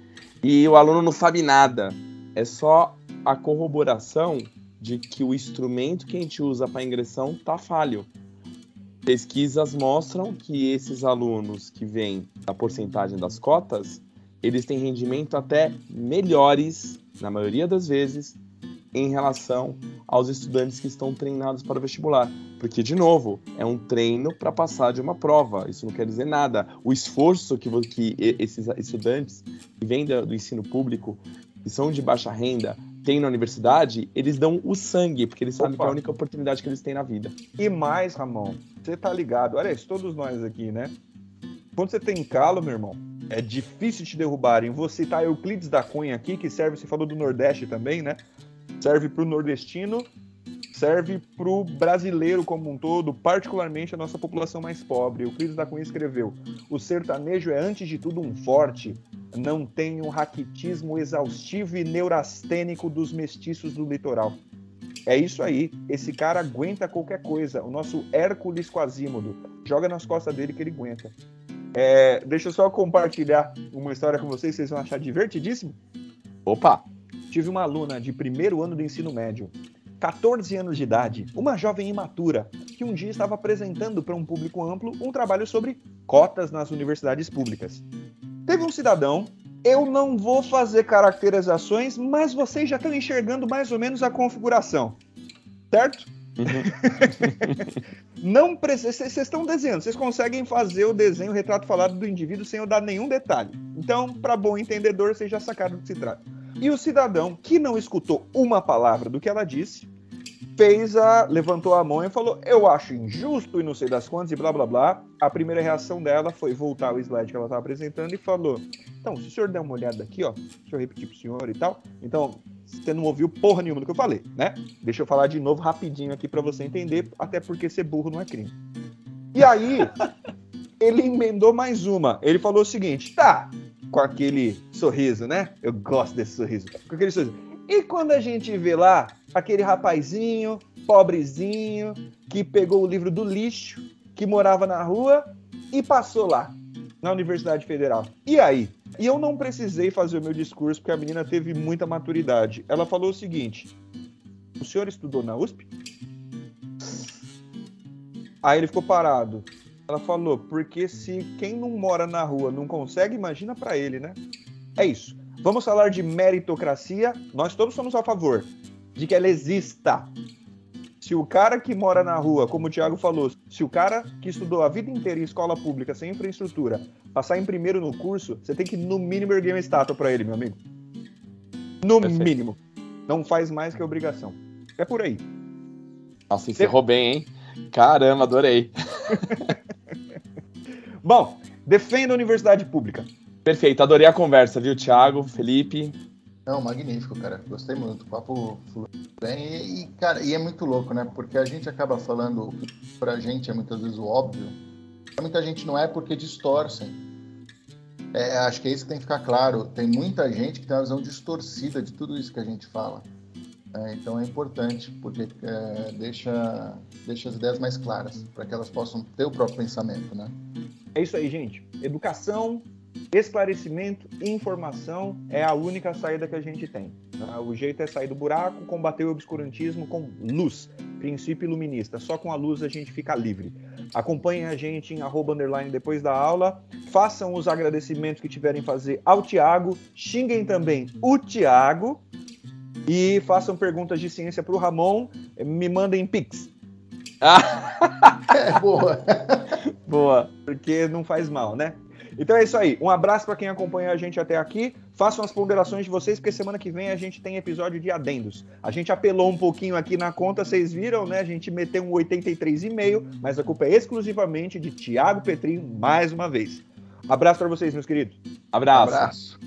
S2: e o aluno não sabe nada. É só a corroboração de que o instrumento que a gente usa para ingressão está falho. Pesquisas mostram que esses alunos que vêm da porcentagem das cotas, eles têm rendimento até melhores, na maioria das vezes, em relação aos estudantes que estão treinados para o vestibular. Porque, de novo, é um treino para passar de uma prova. Isso não quer dizer nada. O esforço que, que esses estudantes que vêm do ensino público, que são de baixa renda, tem na universidade, eles dão o sangue, porque eles sabem que é a única oportunidade que eles têm na vida.
S1: E mais, Ramon, você tá ligado, olha isso, todos nós aqui, né? Quando você tem calo, meu irmão, é difícil te derrubarem. Vou citar Euclides da Cunha aqui, que serve, você falou do Nordeste também, né? Serve para o nordestino serve para o brasileiro como um todo, particularmente a nossa população mais pobre. O Cris da Cunha escreveu: o sertanejo é, antes de tudo, um forte, não tem um raquitismo exaustivo e neurastênico dos mestiços do litoral. É isso aí, esse cara aguenta qualquer coisa. O nosso Hércules Quasímodo. Joga nas costas dele que ele aguenta. É, deixa eu só compartilhar uma história com vocês, vocês vão achar divertidíssimo.
S2: Opa!
S1: Tive uma aluna de primeiro ano do ensino médio 14 anos de idade, uma jovem imatura, que um dia estava apresentando para um público amplo um trabalho sobre cotas nas universidades públicas. Teve um cidadão, eu não vou fazer caracterizações, mas vocês já estão enxergando mais ou menos a configuração, certo? Uhum. não precisa. Vocês estão desenhando, vocês conseguem fazer o desenho, o retrato falado do indivíduo sem eu dar nenhum detalhe. Então, para bom entendedor, vocês já sacaram do que se trata. E o cidadão, que não escutou uma palavra do que ela disse, fez a. levantou a mão e falou: Eu acho injusto e não sei das quantas e blá blá blá. A primeira reação dela foi voltar ao slide que ela estava apresentando e falou: Então, se o senhor der uma olhada aqui, ó, deixa eu repetir pro senhor e tal. Então, você não ouviu porra nenhuma do que eu falei, né? Deixa eu falar de novo rapidinho aqui para você entender, até porque ser burro não é crime. E aí, ele emendou mais uma. Ele falou o seguinte: tá, com aquele sorriso, né? Eu gosto desse sorriso. Com aquele sorriso. E quando a gente vê lá aquele rapazinho, pobrezinho, que pegou o livro do lixo, que morava na rua e passou lá, na Universidade Federal. E aí? E eu não precisei fazer o meu discurso porque a menina teve muita maturidade. Ela falou o seguinte: O senhor estudou na USP? Aí ele ficou parado. Ela falou, porque se quem não mora na rua não consegue, imagina para ele, né? É isso. Vamos falar de meritocracia. Nós todos somos a favor de que ela exista. Se o cara que mora na rua, como o Thiago falou, se o cara que estudou a vida inteira em escola pública, sem infraestrutura, passar em primeiro no curso, você tem que, no mínimo, erguer uma estátua para ele, meu amigo. No Perfeito. mínimo. Não faz mais que obrigação. É por aí.
S2: Nossa, encerrou bem, hein? Caramba, adorei.
S1: Bom, defenda a universidade pública.
S2: Perfeito, adorei a conversa, viu, Thiago, Felipe?
S3: Não, magnífico, cara. Gostei muito. O papo bem. E, cara, e é muito louco, né? Porque a gente acaba falando pra gente é muitas vezes o óbvio. Pra muita gente não é porque distorcem. É, acho que é isso que tem que ficar claro. Tem muita gente que tem uma visão distorcida de tudo isso que a gente fala. É, então é importante, porque é, deixa, deixa as ideias mais claras, para que elas possam ter o próprio pensamento, né?
S1: É isso aí, gente. Educação, esclarecimento e informação é a única saída que a gente tem. Né? O jeito é sair do buraco, combater o obscurantismo com luz, princípio iluminista. Só com a luz a gente fica livre. Acompanhem a gente em arroba underline depois da aula. Façam os agradecimentos que tiverem fazer ao Tiago. Xinguem também o Tiago e façam perguntas de ciência para o Ramon. Me mandem pix.
S3: Ah. é, boa.
S1: boa. Porque não faz mal, né? Então é isso aí. Um abraço para quem acompanha a gente até aqui. Façam as ponderações de vocês, porque semana que vem a gente tem episódio de adendos. A gente apelou um pouquinho aqui na conta, vocês viram, né? A gente meteu um 83,5, mas a culpa é exclusivamente de Tiago Petrinho mais uma vez. Abraço para vocês, meus queridos.
S2: Abraço. Abraço.